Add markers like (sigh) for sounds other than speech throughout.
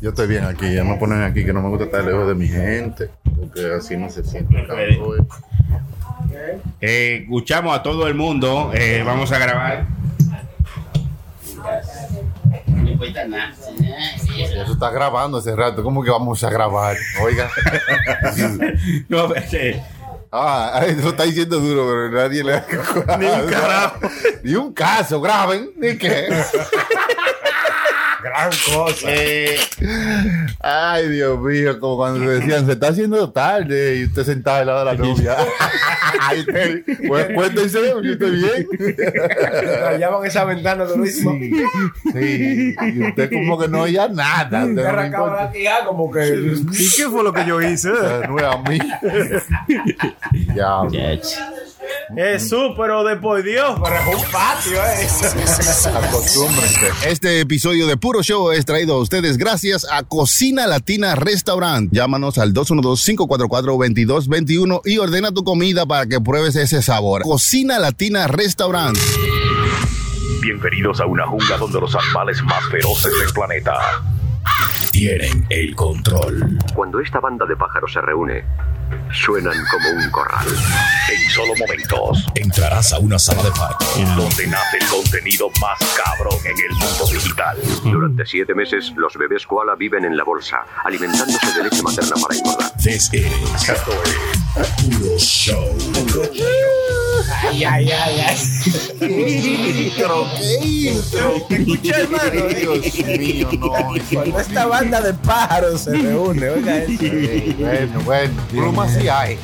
Yo estoy bien aquí, ya me ponen aquí que no me gusta estar lejos de mi gente, porque así no se siente eh. Eh, escuchamos a todo el mundo. eh, vamos a grabar. Eso está grabando hace rato, ¿cómo que vamos a grabar? Oiga. (laughs) No, eh, Ah, eso está diciendo duro, pero nadie le (laughs) Ni un (laughs) carajo. Ni un caso, graben, ni qué. Gran cosa. eh, Ay, Dios mío, como cuando se decían, se está haciendo tarde y usted sentado al lado de la novia. (laughs) Ay, usted, pues cuéntense, yo estoy bien. Rayaban esa ventana durísimo. Sí, y usted como que no oía nada. Te usted no le arrancaba importa. la tía como que. ¿Y qué fue lo que yo hice? No es a mí. ya. Jesús, pero después Dios. Pero es un patio, ¿eh? Acostúmbrense. Este episodio de Puro Show es traído a ustedes gracias a Cocina Latina Restaurant. Llámanos al 212-544-2221 y ordena tu comida para que pruebes ese sabor. Cocina Latina Restaurant. Bienvenidos a una jungla donde los animales más feroces del planeta Tienen el control. Cuando esta banda de pájaros se reúne, suenan como un corral. en solo momentos, Entrarás a una sala de parto. donde nace el contenido más cabrón en el mundo digital. Durante siete meses, los bebés koala viven en la bolsa, alimentándose de leche materna para engordar. This is Puro Show. Ay, ay, ay, ay. Pero qué intro. Escucha, hermano. Dios mío, no. Cuando esta banda de pájaros se reúne, oiga eso. Bueno, bueno, plumas sí hay.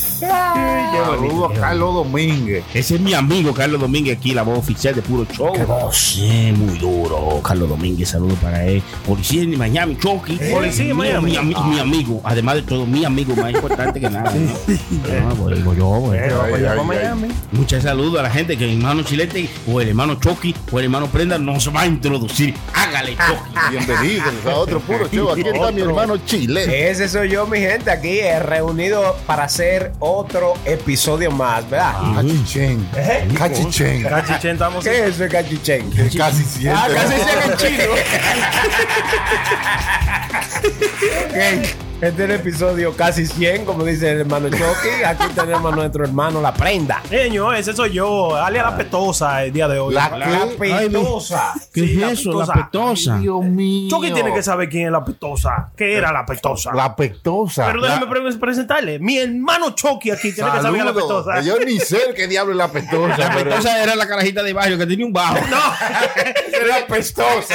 (laughs) Saludos a Carlos Domínguez. ese es mi amigo Carlos Domínguez, aquí la voz oficial de Puro Show. Qué voz. Sí, muy duro. Carlos Domínguez, saludos para él. Policía en Miami, Chucky. Policía en Mi- Miami. Mi, ami- mi amigo, además de todo, mi amigo más importante que nada. Muchas saludos a la gente que el hermano Chilete o el hermano Chucky o el hermano Prenda nos va a introducir. Hágale, Chucky. (laughs) Bienvenidos a otro puro show. Aquí está mi hermano Chile. Ese soy yo, mi gente, aquí eh, reunido para hacer otro episodio más, ¿verdad? Cachichen. Cachichen. Cachichen, estamos ¿Qué es eso de cachichen? Que casi siente. Ah, casi se en chino. (laughs) Ok, Este es el episodio casi 100, como dice el hermano Chucky. Aquí tenemos a nuestro hermano La Prenda. Señor, ese soy yo, alia la petosa el día de hoy. La La petosa. ¿Qué Sí, es la eso? La petosa. petosa. Dios mío. Chucky tiene que saber quién es la petosa. ¿Qué era la petosa? La pectosa. Pero déjame pre- presentarle. Mi hermano Chucky aquí tiene que saber la petosa. Yo ni sé qué diablo es la pectosa. La pero- petosa era la carajita de barrio que tenía un bajo. (laughs) La pestosa.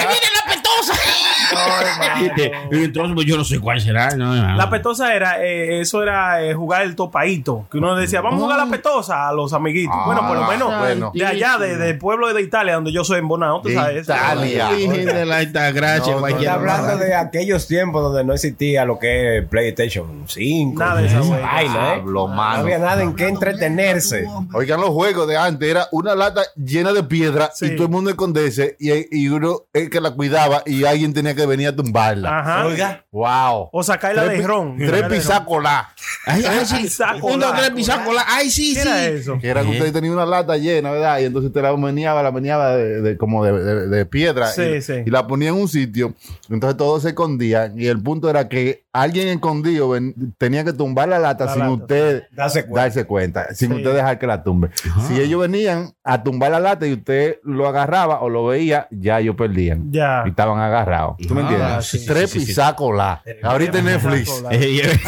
Y entonces pues, yo no sé cuál será. No, no. La petosa era, eh, eso era eh, jugar el topadito. Que uno decía, vamos a jugar la petosa a los amiguitos. Ah, bueno, por lo menos bueno. de allá, de- del pueblo de Italia, donde yo soy en Bonao, tú De sabes. Italia. De la alta gracia, No, Está hablando de aquellos tiempos donde no existía lo que es PlayStation 5. Nada de esa esa vaina. vaina, ¿eh? No había nada en qué entretenerse. Oigan, los juegos de antes era una lata llena de piedra Sí. y todo el mundo esconderse y, y uno el que la cuidaba y alguien tenía que venir a tumbarla. Ajá. Wow. O de ron. Tres pisacolas. Ay, ay, sí. Pisacola. Un, dos, tres, pisacola. Ay, sí, ¿Qué sí. era eso? Que era que usted tenía una lata llena, ¿verdad? Y entonces usted la meneaba, la meneaba de, de- como de, de- de piedra. Sí, y, sí. y la ponía en un sitio. Entonces todos se escondían. Y el punto era que alguien escondido ven- tenía que tumbar la lata La sin lata, usted Darse cuenta. darse cuenta, sin Sí. usted dejar que la tumbe. Si ellos venían a tumbar la lata y usted lo agarraba o lo veía, ya ellos perdían. Ya. Y estaban agarrados. ¿Tú me Ah, entiendes? sí, Tres sí, sí, sí. pisacolas. Ahorita en Netflix. Eh, (laughs) eh,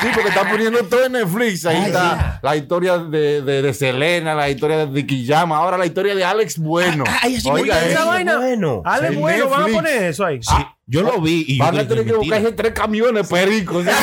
Sí, porque están poniendo todo en Netflix. Ahí está la historia de, de, de Selena, la historia de Vicky Llama, ahora la historia de Alex Bueno. ay, así Oiga, esa eso. vaina. Bueno. Ale, Sí, bueno, van a Netflix. poner eso ahí. Sí, yo lo vi y yo Van a tener que buscarse tres camiones pericos. (laughs)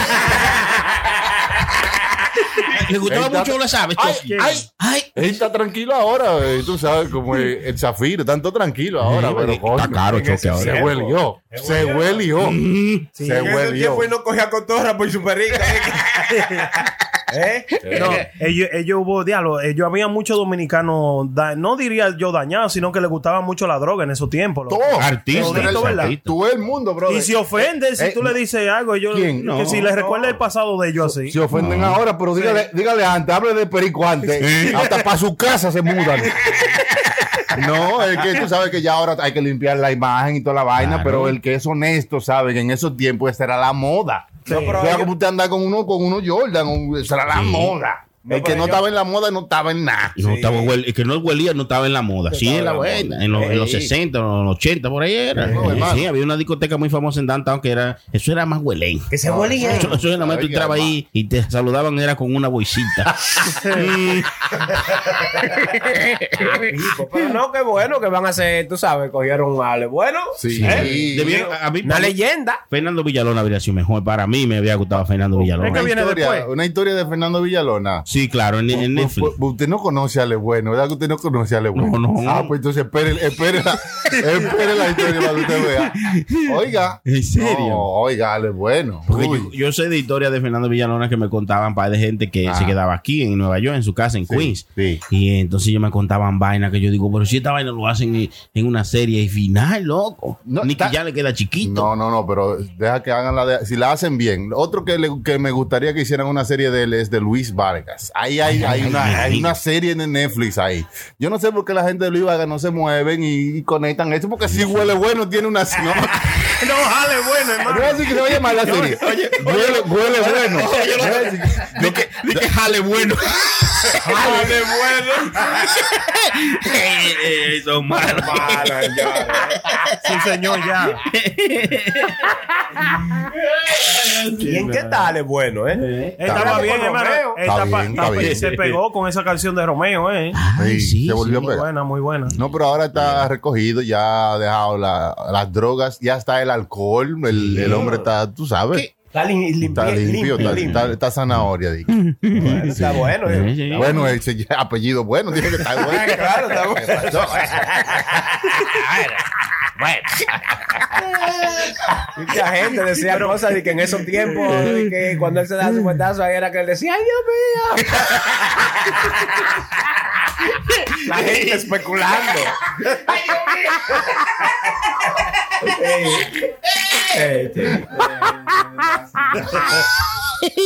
(laughs) Le gustaba Está- mucho, lo sabes. Ay, ay, Ay. Él está tranquilo ahora, eh, tú sabes, como el, el Zafiro, tanto tranquilo ahora, pero coño, Está caro, Chucky, se ahora. huelió, se huelió, se En ese huelió. tiempo y no cogía cotorra por su perrita. (laughs) ¿Eh? No, ellos, ellos hubo diálogo. Ellos había muchos dominicanos, da- no diría yo dañados, sino que les gustaba mucho la droga en esos tiempos. Todo, Artista, Todito, ¿verdad? artista. todo el mundo, bro. Y si ofenden, si Eh, tú le dices algo, ellos, ¿quién? que No. si les recuerda el pasado de ellos así. Se ofenden ahora, pero dígale, dígale antes, hable de perico antes. Hasta para su casa se mudan. (laughs) No, es que tú sabes que ya ahora hay que limpiar la imagen y toda la vaina, Claro. pero el que es honesto sabe que en esos tiempos esa era la moda. No, pero o sea, ellos- como usted anda con uno, con uno Jordan, era la moda. No, el que no ellos- estaba en la moda no estaba en nada. Y no estaba el que no huelía no estaba en la moda. Sí, en la en la buena. En, los- en los Ey. 60, en los 80, por ahí era. No, Sí, hermano. había una discoteca muy famosa en Downtown que era. Eso era más huelén. Que se huele Eso, eso era más tú entrabas ahí y te saludaban era con una bolsita. (laughs) Pero no, qué bueno que van a hacer, tú sabes, cogieron a Ale Bueno. Sí. ¿eh? debieron- a mí- Una leyenda. Fernando Villalona habría sido mejor. Para mí me había gustado Fernando Es Villalona. que viene historia, después. una historia de Fernando Villalona. Sí, claro, en, en Pues, Netflix. pues, usted no conoce a Ale Bueno, ¿verdad que usted no conoce a Ale Bueno? No, no. Ah, pues entonces espere, espere, la, espere la historia para que usted vea. Oiga. ¿En serio? No, oiga, Ale Bueno. Yo, yo sé de historias de Fernando Villalona que me contaban para de gente que Ah. se quedaba aquí en Nueva York, en su casa, en Sí, Queens. sí. Y entonces ellos me contaban vainas que yo digo, pero si esta vaina lo hacen en, una serie y final, loco. No, Ni que ya le queda chiquito. No, no, no, pero deja que hagan la de, si la hacen bien. Otro que, le- que me gustaría que hicieran una serie de él es de Luis Vargas. Ahí hay, hay, una, hay una serie en Netflix ahí. Yo no sé por qué la gente de Luis Vargas no se mueven y, y conectan eso, porque si huele bueno, tiene una. (laughs) No, No, jale, bueno, no hermano. voy a decir que se va a llamar la serie. huele, huele bueno. No decir que- que jale bueno. Ale Bueno. Ey, (laughs) ey, ey, son malos. Sí, señor, ya. (laughs) ¿Y en qué tal Ale Bueno, eh? Estaba bien, hermano. Romeo. Está Está pa- bien, está está pa- bien. Se pegó con esa canción de Romeo, ¿eh? Ay, Sí, se volvió pegar. Buena, muy buena. No, pero ahora está recogido, ya ha dejado la- las drogas, ya está el alcohol, el, el hombre está, tú sabes, Está lim- limpio. está limpio, está, está- está zanahoria. digo. Bueno, Está bueno. eh. Sí, sí. Bueno, ese ya- apellido bueno, dice que está (laughs) bueno. Claro, está bueno. (laughs) Mucha gente decía cosas de que en esos tiempos, de que cuando él se daba su cuentazo, ahí era que él decía, ¡ay, Dios mío! (laughs) La gente especulando. Ey, ey, Pero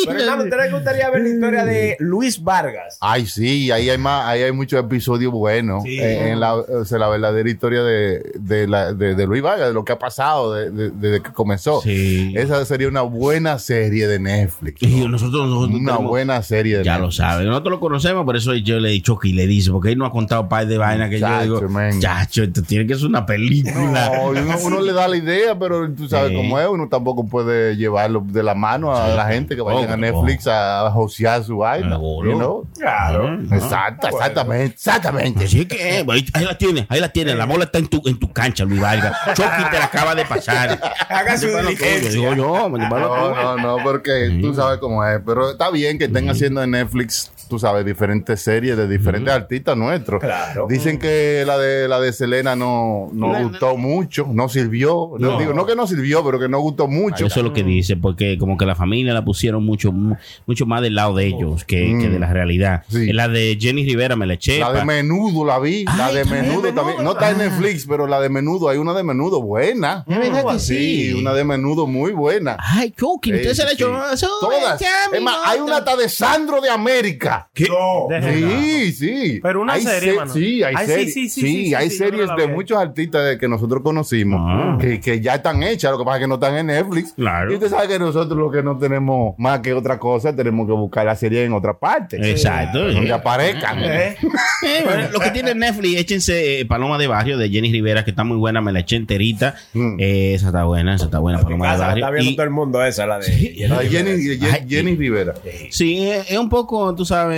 hermano, ¿usted le gustaría ver la historia de Luis Vargas? Ay, sí, ahí hay más, ahí hay muchos episodios buenos. Sí. eh, en la, o sea, la verdadera historia de, de, la- de- de Luis Vargas, de lo que ha pasado de- de- desde que comenzó. Sí. Esa sería una buena serie de Netflix. Y nosotros, nosotros Una tenemos- buena serie de Ya lo Netflix. sabe. Nosotros lo conocemos, por eso yo le he dicho que le dice, porque él nos ha contado un par de vainas que yo digo, man. chacho, esto tiene que ser una película. No, uno, uno le da la idea, pero tú sabes Sí. cómo es, uno tampoco puede llevarlo de la mano a la gente que vayan a Oh, Netflix a josear su vaina. You know? Claro. Exacto, exactamente, exactamente. Así que, eh, ahí, la tiene, ahí la tiene. La bola está en tu, en tu cancha, Luis Vargas. Chucky te la acaba de pasar. (laughs) Haga su diligencia. Digo yo, No, no, no, porque tú sabes cómo es. Pero está bien que estén haciendo en Netflix, tú sabes, diferentes series de diferentes artistas nuestros. Claro. Dicen que la de la de Selena no, no La- gustó mucho, no sirvió. No. digo, no que no sirvió, pero que no gustó mucho. Eso es lo que dice, porque como que la familia la pusieron mucho, mu- mucho más del lado de ellos que, que de la realidad. Sí. La de Jenny Rivera me la eché. La de menudo la vi, la de menudo también. No está en Netflix, pero la de menudo, hay una de menudo buena. Es verdad que sí. una de menudo muy buena. Ay, Chucky, usted Sí, se la sí, echó. Todas. Es más, hay una hasta de Sandro de América. Sí, sí. Pero una Hay serie, se- mano. Sí, hay Ay, sí, series. sí, sí, Sí, sí, sí, hay series de muchos artistas de- que nosotros conocimos Ah. que, que ya están hechas. Lo que pasa es que no están en Netflix. Claro. Y usted sabe que nosotros lo que no tenemos más que otra cosa, tenemos que buscar la serie en otra parte. Exacto. Donde aparezcan. ¿Eh? Eh, bueno, lo que tiene Netflix, échense eh, Paloma de Barrio de Jenny Rivera, que está muy buena, me la eché enterita. Mm. Eh, esa está buena, esa está buena, Paloma de Barrio. está viendo Y- todo el mundo esa, la de... Jenny, Jenny- Ay, Jenny Rivera. Sí, es es un poco, tú sabes,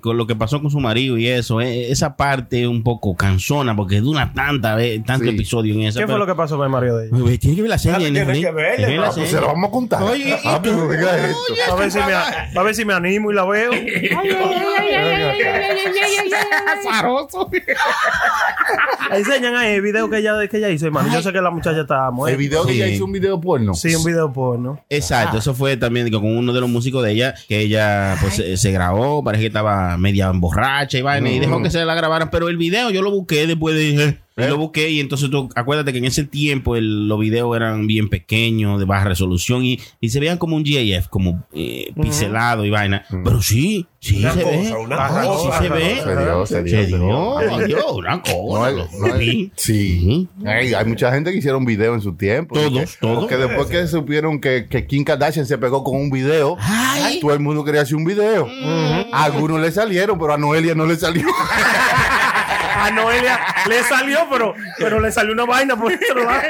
con lo que pasó con su marido y eso, eh, esa parte un poco cansona porque dura tanta vez, tanto Sí. episodio en esa. ¿Qué fue lo que pasó con el marido de ella? Tiene que ver la serie. Ah, tiene que verla, Tiene que ver la ¿no? Pues serie. se lo vamos a contar. Oye, ¿y Ah, tú? A ver, si me, a ver si me animo y la veo. Enseñan ahí el video que ella, que ella hizo, hermano. Yo sé que la muchacha está El muerta. video que ella hizo un video porno. Sí, un video porno. Exacto, eso fue también con uno de los músicos de ella, que ella pues se, se grabó, parece que estaba media borracha y vaina, y dejó que se la grabaran, pero el video yo lo busqué después de dije, Y lo busqué y entonces tú acuérdate que en ese tiempo el- los videos eran bien pequeños, de baja resolución y, y se veían como un GIF, como eh, pixelado y vaina. Pero sí, sí Una se cosa, ve. una Ay, sí cosa. se ve. Se dio, se dio, Se dio. dio, se dio, una No cosa. hay- lo no hay- vi. sí. Hay, hay mucha gente que hicieron video en su tiempo. Todos, que- todos. Que después que supieron que, que Kim Kardashian se pegó con un video, Ay. todo el mundo quería hacer un video. A algunos le salieron, pero a Noelia no le salió. (laughs) A Noelia le salió, pero, pero le salió una vaina por otro lado.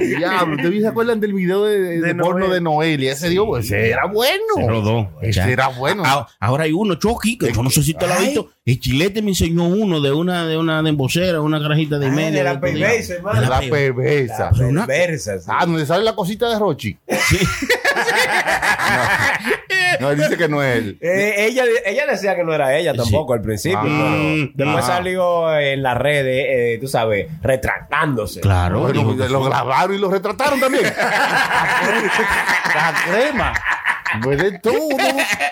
Diablo, ¿ustedes se acuerdan del video de, de- de porno Noelia. de Noelia? Ese dio, pues, ese era bueno. Se rodó. Ese Ya. era bueno. Ah, Ahora hay uno, Chucky, que yo no sé si te lo has visto. El chilete me enseñó uno de una de una de embocera, una carajita de Ah, media. de la perversa, hermano. De la pe- perversa. Una- Perversa, sí. Ah, donde sale la cosita de Rochi. (laughs) no, él dice que no es él. (laughs) Eh, ella, ella decía que no era ella tampoco al principio. Ah. pero después Ah. salió en las redes, eh, tú sabes, retractándose. Claro. Lo sí. grabaron y lo retrataron también. (laughs) la crema. Pues de todo. (laughs)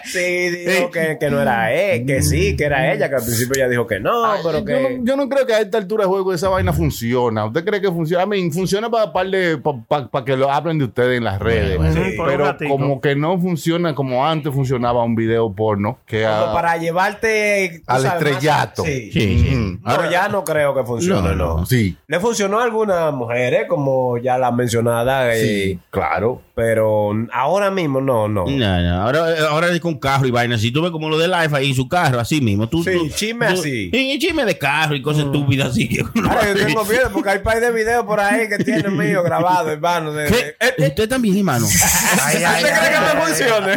Sí, dijo que, que no era él, que sí, que era ella, que al principio ella dijo que no, pero yo, que... no, yo no creo que a esta altura de juego esa vaina funciona. ¿Usted cree que funciona? I mean, funciona para que lo hablen de ustedes en las redes. bueno, sí, pero como que no funciona como antes funcionaba un video porno. Que a- para llevarte... tú al sabes, más- estrellato. Sí. Sí, sí. Mm. Ya no creo que funcione, No, no. no. Sí, Le funcionó a algunas mujeres, como ya la mencionada, eh, sí, claro. pero ahora mismo no, no. No, no, Ahora, ahora es con carro y vaina. Si tú ves como lo de Life ahí en su carro, así mismo. Tú, Sí, tú- chisme tú- así. Sí, chisme de carro y cosas estúpidas así. que Ahora yo tengo miedo porque hay par de videos por ahí que tienen mío grabado, hermano. de- eh, eh, Usted también, hermano. (laughs) Ay, ay, ¿Usted cree que me funcione?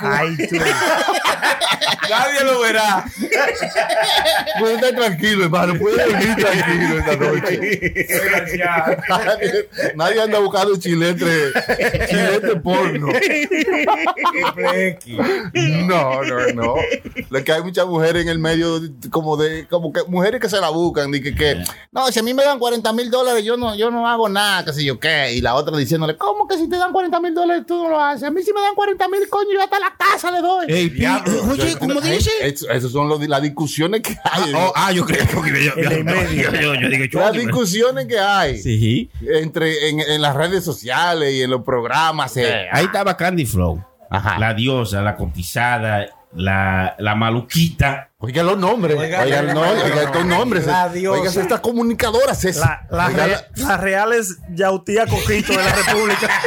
ay, tú. Nadie lo verá. Puede estar tranquilo, hermano. Puede dormir tranquilo esta noche. Nadie anda buscando chilete, chilete porno. No, no, no. Lo que hay muchas mujeres en el medio, como de, como que mujeres que se la buscan, y que, que no, si a mí me dan 40 mil dólares, yo no, yo no hago nada, que sé yo qué. Y la otra diciéndole, ¿cómo que si te dan 40 mil dólares tú no lo haces? A mí si me dan 40 mil, coño, yo hasta la casa le doy. Ey, oye, ¿cómo dice? Esas son los- las discusiones que hay. Oh, ah, yo creo que yo, yo, yo, digo, las discusiones que hay. Sí. entre en, en las redes sociales y en los programas. eh. Ahí estaba Candy Flow. Ajá. La diosa, la cotizada, la, la maluquita. Oiga los nombres. Oiga, Oiga, oiga, no, oiga, oiga estos nombres. La diosa. Oiga estas comunicadoras. Es, La, la Oiga, re- las reales Yautía Coquito de la República. (laughs)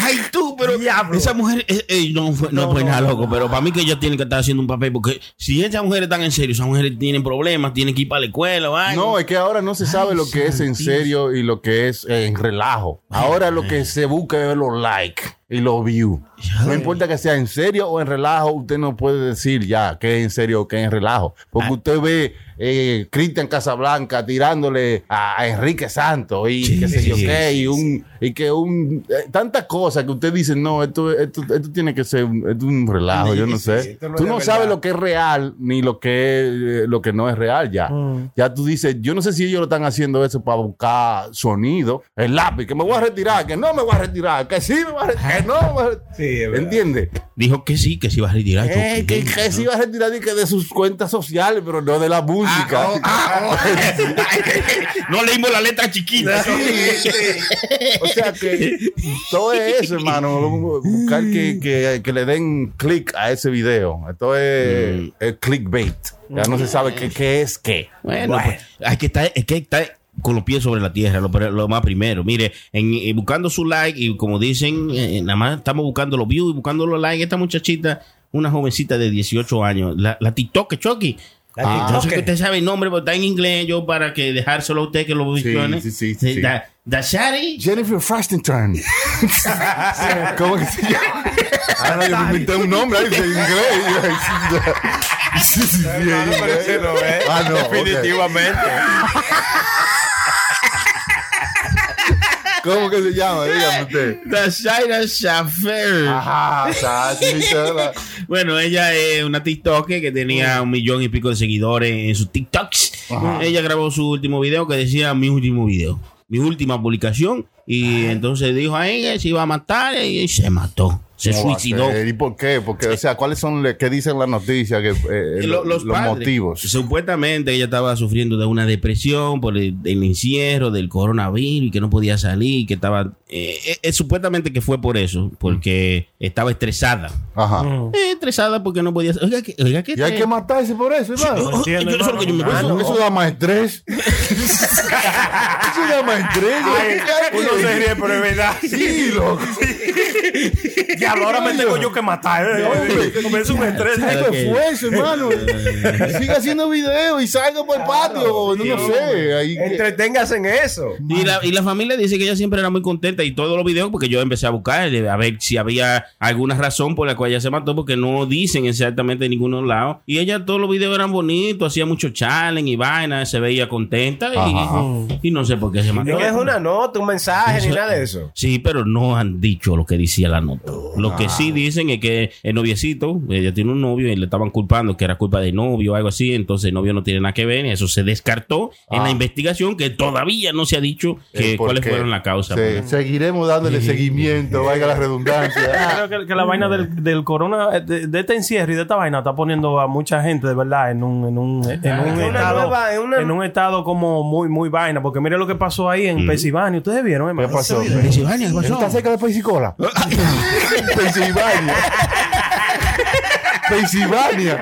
Ay, tú, pero Diablo. esa mujer eh, eh, no fue, no No, fue no, nada loco, pero para mí que ella tiene que estar haciendo un papel, porque si esas mujeres están en serio, esas mujeres tienen problemas, tienen que ir para la escuela o algo. No, es que ahora no se sabe lo que es en serio y lo que es en relajo. Ahora lo que se busca es los likes y los views. No importa que sea en serio o en relajo, usted no puede decir ya que es en serio o que es en relajo. Porque usted ve eh, Cristian Casablanca tirándole a, a Enrique Santos y Sí, qué sé yo sí, qué, sí, y, un, y que un... eh, tantas cosas que usted dice, no, esto, esto, esto tiene que ser un, esto es un relajo, yo no sé. no Tú no sabes lo que es real ni lo que es, eh, lo que no es real ya. Ya tú dices, yo no sé si ellos lo están haciendo eso para buscar sonido. El lápiz, que me voy a retirar, que no me voy a retirar, que sí me voy a retirar, que (laughs) no. Sí. ¿Entiendes? Dijo que sí, que se iba a retirar. Eh, que, que sí va a retirar y que de sus cuentas sociales, pero no de la música. Ah, oh, ah, oh. (laughs) no leímos la letra chiquita. O sea que todo es eso, hermano. Buscar que, que- le den click a ese video. Esto es, es clickbait. Ya no se sabe qué, qué es qué. Bueno, pues, hay que estar, es que estar con los pies sobre la tierra, lo, lo más primero. Mire, en, eh, buscando su like y como dicen, eh, nada más estamos buscando los views y buscando los likes. Esta muchachita, una jovencita de 18 años, la, la TikTok, Chucky. La Ah, no sé que usted sabe el nombre, pero está en inglés, yo para que dejárselo a usted que lo visione. sí, sí, sí, sí. Da, Dashari. Jennifer Frastenturn. (laughs) ¿Cómo que se llama? Ahora yo me inventé un nombre ahí en inglés. Sí, sí, sí. Ah, no. Definitivamente. ¿Cómo que se llama? Dígame usted. Dashaira Shafer. Ajá, (laughs) Bueno, ella es una TikToker que tenía un millón y pico de seguidores en sus TikToks. Ella grabó su último video que decía mi último video, mi última publicación. Y entonces dijo a ella se iba a matar y se mató. Se ¿Cómo va a suicidó. ¿Y por qué? Porque, o sea, ¿cuáles son, le- qué dicen las noticias? Que, eh, Lo- lo- los, padres, motivos. Supuestamente ella estaba sufriendo de una depresión por el, el encierro del coronavirus y que no podía salir, que estaba... eh, eh, eh, supuestamente que fue por eso, porque estaba estresada. Ajá. Eh, estresada porque no podía... Oiga, que, oiga, ¿qué Y hay te- que matarse por eso, hermano. Que eso da más estrés. (laughs) eso da más estrés. Uno se ríe, pero es verdad. (laughs) Sí, loco. (laughs) Diablo, ahora me tengo yo que matar. eh. Comienza un estrés. Tengo Ok. esfuerzo, hermano. (laughs) Siga haciendo videos y salga por el patio. no, no sé. Ahí, Entreténgase en eso. Y la, y la familia dice que ella siempre era muy contenta y todos los videos, porque yo empecé a buscar eh, a ver si había alguna razón por la cual ella se mató, porque no dicen exactamente de ninguno lado. Y ella, todos los videos eran bonitos, hacía mucho challenge y vaina, se veía contenta y, y no sé por qué se mató. No es una nota, un mensaje, ni nada de eso. Sí, pero no han dicho lo que decía la nota. Lo que sí dicen es que el noviecito, ella tiene un novio y le estaban culpando que era culpa del novio o algo así, entonces el novio no tiene nada que ver y eso se descartó en la investigación que todavía no se ha dicho que, Eh, ¿por cuáles qué? fueron la causa. Se- seguiremos dándole seguimiento, vaya la redundancia. (laughs) Creo que, que la vaina del, del corona, eh, de, de este encierro y de esta vaina está poniendo a mucha gente de verdad en un, en un, en un una estado, nueva- en una- en un estado como muy, muy vaina. Porque mire lo que pasó ahí en Pensilvania. Ustedes vieron, hermano? ¿Qué pasó? Pensilvania, ¿qué pasó? ¿Eso está cerca de Pensacola? Pensilvania. Pensilvania.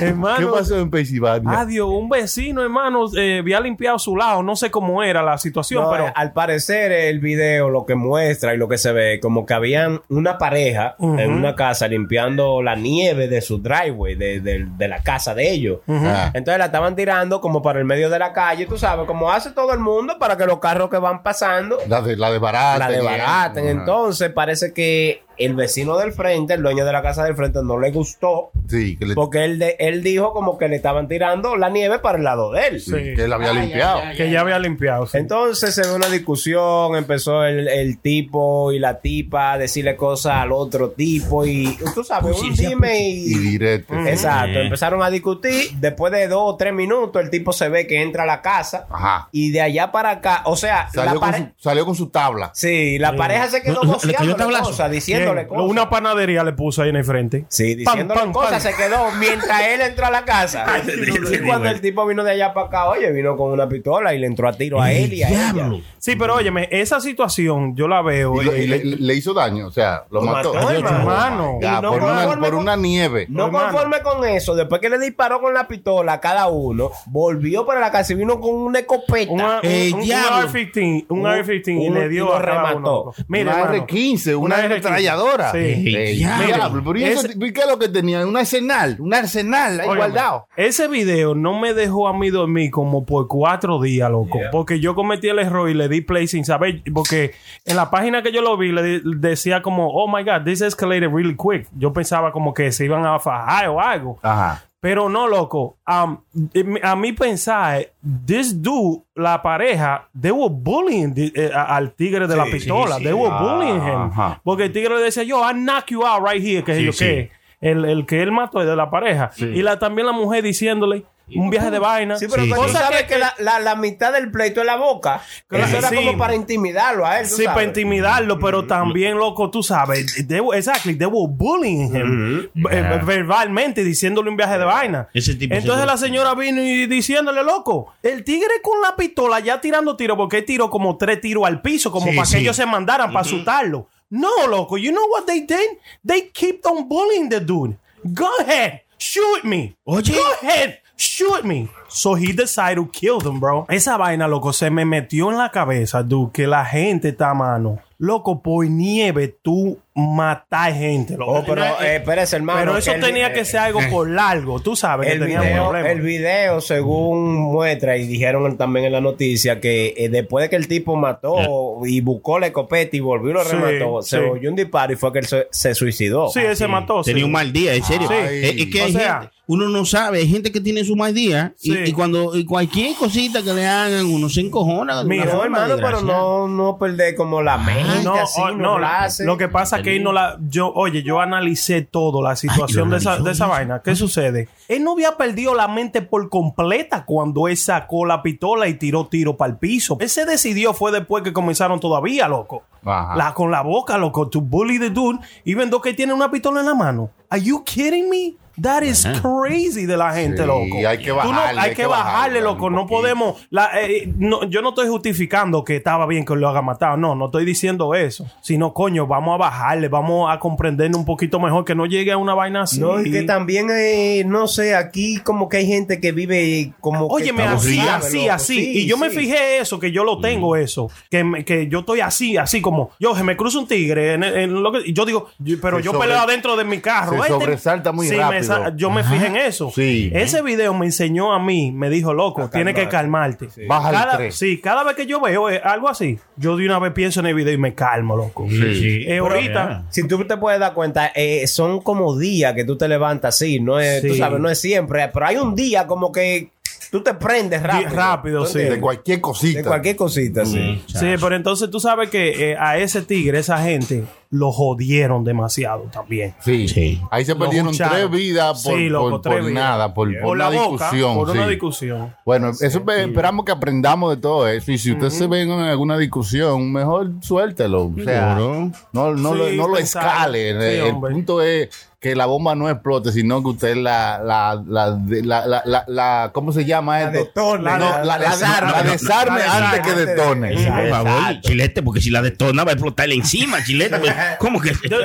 Hermano, ¿Qué pasó en Pensilvania? Adiós, un vecino, hermano, eh, había limpiado su lado. No sé cómo era la situación, No, pero eh, al parecer el video lo que muestra y lo que se ve como que habían una pareja en una casa limpiando la nieve de su driveway de, de- de la casa de ellos Ah. entonces la estaban tirando como para el medio de la calle tú sabes como hace todo el mundo para que los carros que van pasando La de, la de barata. la desbaraten entonces parece que el vecino del frente el dueño de la casa del frente no le gustó Sí, que, le, porque él, de- él dijo como que le estaban tirando la nieve para el lado de él sí, que él había limpiado. que ya había limpiado. sí. entonces se ve una discusión, empezó el, el tipo y la tipa a decirle cosas al otro tipo y tú sabes, un dime Y y... directo. Exacto, empezaron a discutir, después de dos o tres minutos el tipo se ve que entra a la casa Ajá. y de allá para acá, o sea, la Salió con, pare- su, salió con su tabla. Sí, la pareja se quedó ¿Le- le cayó voceándole tablazo? cosas, diciéndole ¿Quién? cosas. Una panadería le puso ahí en el frente. Sí, diciéndole cosas, se quedó mientras él entró a la casa. (laughs) y cuando el tipo vino de allá para acá, oye, vino con una pistola y le entró a tiro a él y a ella. Sí, pero óyeme, esa situación yo la veo. Y, lo- eh, y le, le hizo daño, o sea, lo, Lo mató. mató, hermano. Ya, Y no por, una, por nieve. No Hermano. conforme con eso, después que le disparó con la pistola a cada uno, volvió para la casa y vino con una escopeta. Una- ¡Ey, un, un diablo! AR-15, un Un- AR-15 y le y dio lo a cada remató. uno. Mire, una hermano, R15, una, Una R15. Ametralladora. Sí. Ey, Diablo. diablo, pero ¿y eso- Ese- ¿y ¿Qué es lo que tenía? Un arsenal, un arsenal ahí Óyeme, guardado. Ese video no me dejó a mí dormir como por cuatro días, loco. Porque yo cometí el error y le di play sin saber. Porque en la página que yo lo vi, le decía como, oh my God, this escalated really quick. Yo pensaba como que se iban a fajar o algo. Ajá. Pero no, loco. Um, em- a mí pensar, this dude, la pareja, they were bullying the- eh, al tigre de la pistola. They were bullying him. Ajá. Porque el tigre le decía, yo, I knock you out right here, que yo qué. El, el que él mató es de la pareja. Y la, también la mujer diciéndole, un viaje de vaina. Sí, pero Sí, Cosa sabes que- que, la, la- la mitad del pleito es la boca. Que eso era Sí. como para intimidarlo a él. tú Sí, para intimidarlo, pero también, loco, tú sabes, they were, exactly, they were bullying him eh, verbalmente, diciéndole un viaje de vaina. Ese tipo Entonces la señora vino y diciéndole, loco, el tigre con la pistola ya tirando tiro, porque él tiró como tres tiros al piso, como Sí, para sí. que ellos se mandaran para asustarlo. No, loco, you know what they did? They keep on bullying the dude. Go ahead, shoot me. Oye. Go ahead, shoot me. So he decided to kill them, bro. Esa vaina, loco, se me metió en la cabeza, dude, que la gente está a mano. Loco, por nieve tú matar gente, loco. Oh, pero eh, espérese, hermano. Pero eso que tenía eh, que ser algo por largo, tú sabes, El que tenía un video, problema. el video, según muestra, y dijeron también en la noticia, que eh, después de que el tipo mató y buscó la escopeta y volvió y lo Sí, remató, sí. se oyó un disparo y fue que él se, se suicidó. Sí, él se mató. Tenía sí. un mal día, en serio. Sí. Es, es que O hay sea- gente, uno no sabe, hay gente que tiene su mal día y, Sí. Y cuando y cualquier cosita que le hagan, uno se encojona. forma hermano, pero no, no perder como la mente No, así oh, no, la hace. lo que pasa es que él no la. Yo, oye, yo analicé todo, la situación de esa, de esa vaina. ¿Qué sucede? Él no había perdido la mente por completa cuando él sacó la pistola y tiró tiro para el piso. Él se decidió fue después que comenzaron todavía, loco. Ajá. La, con la boca, loco, to bully the dude, even though que tiene una pistola en la mano. Are you kidding me? That is crazy de la gente, Sí, loco. hay que Tú no- bajarle, hay hay que que bajarle, bajarle loco. No podemos. la- eh, no, yo no estoy justificando que estaba bien que lo haga matado. No, no estoy diciendo eso. Sino, coño, vamos a bajarle, vamos a comprender un poquito mejor que no llegue a una vaina así. No, y que también, eh, no sé, aquí como que hay gente que vive como. que Óyeme, está así, así, loco. así. Sí, y yo me fijé eso, que yo lo tengo eso. Que, me- que yo estoy así, así como. Yo, se me cruza un tigre. En, en lo que, y yo digo, yo- pero Se yo sobre- peleo adentro de mi carro. se Este- sobresalta muy Sí, me rápido. Yo me fijé en eso. Sí. Ese video me enseñó a mí, me dijo, loco, A tiene que calmarte. Bájale Cada, tres. sí, cada vez que yo veo eh, algo así, yo de una vez pienso en el video y me calmo, loco. Sí. Eh, ahorita. Si tú te puedes dar cuenta, eh, son como días que tú te levantas así, no es, tú sabes, no es siempre, pero hay un día como que tú te prendes rápido. rápido, ¿Tú sí. De cualquier cosita. De cualquier cosita, sí. Sí, pero entonces tú sabes que eh, a ese tigre, esa gente, lo jodieron demasiado también. Sí. Sí. Ahí se perdieron tres vidas por, Sí, loco, por- tres por vidas. nada, por, por Por una la boca, discusión. por una discusión. Bueno, eso espe- esperamos que aprendamos de todo eso. Y si usted se ve en alguna discusión, mejor suéltelo. O sea, no, no, lo, no lo pensar. escale. El- Sí, el punto es que la bomba no explote, sino que usted la, la, la, de- la, la, la- la- ¿cómo se llama esto? No, la- la, la- desarme. la desarme La antes que detone. Por favor, chilete, porque si la detona va a explotarle encima, chilete. pues, (laughs) ¿Cómo que? Yo-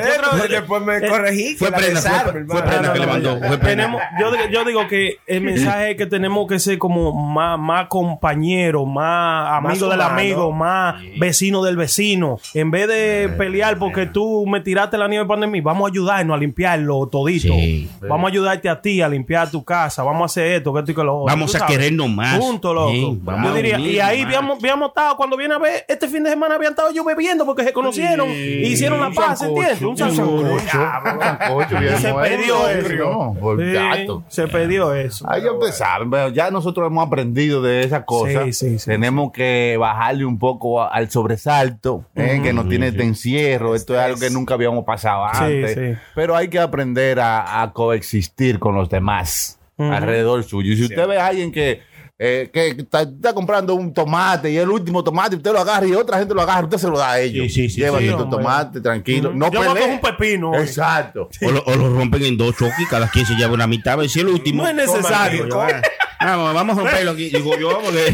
después me corregí. fue prenda, fue- desarme, fue hermano. prenda No, que no, le mandó. ya. Fue prenda. Tenemos, yo, digo- yo digo que el mensaje es que tenemos que ser como más, más compañeros, más amigos del amigo, más vecino del vecino. En vez de pelear porque tú me tiraste la nieve para mí, vamos a ayudarnos a limpiarlo todito. Sí. Vamos a ayudarte a ti a limpiar tu casa. Vamos a hacer esto, que esto y que lo otro. Vamos a sabes. querernos más. Juntos, loco. Sí, vamos yo diría, y ahí habíamos, habíamos estado, cuando viene a ver, este fin de semana habían estado yo bebiendo porque se conocieron y hicieron la paz, sancocho, ¿entiendes? Un sancocho. sancocho, un sancocho bien Se perdió eso. Sí, se perdió eso. Hay que empezar. Bueno, Ya nosotros hemos aprendido de esas cosas. Sí, sí, sí. Tenemos que bajarle un poco a- al sobresalto, eh, que no tiene este encierro. Esto es algo que nunca habíamos pasado Sí, antes. sí. Pero hay que aprender a, a coexistir con los demás alrededor suyo. Y si usted ve a alguien que, eh, que está, está comprando un tomate y el último tomate, usted lo agarra y otra gente lo agarra, usted se lo da a ellos. Sí, sí, sí, Llévate sí, tu hombre. tomate, tranquilo. No Yo voy a pelee. un pepino. Exacto. O lo, o lo rompen en dos choques y cada quien se lleva una mitad. Si es el último. No es necesario. Ah, Vamos, vamos a romperlo (laughs) aquí. Digo yo, porque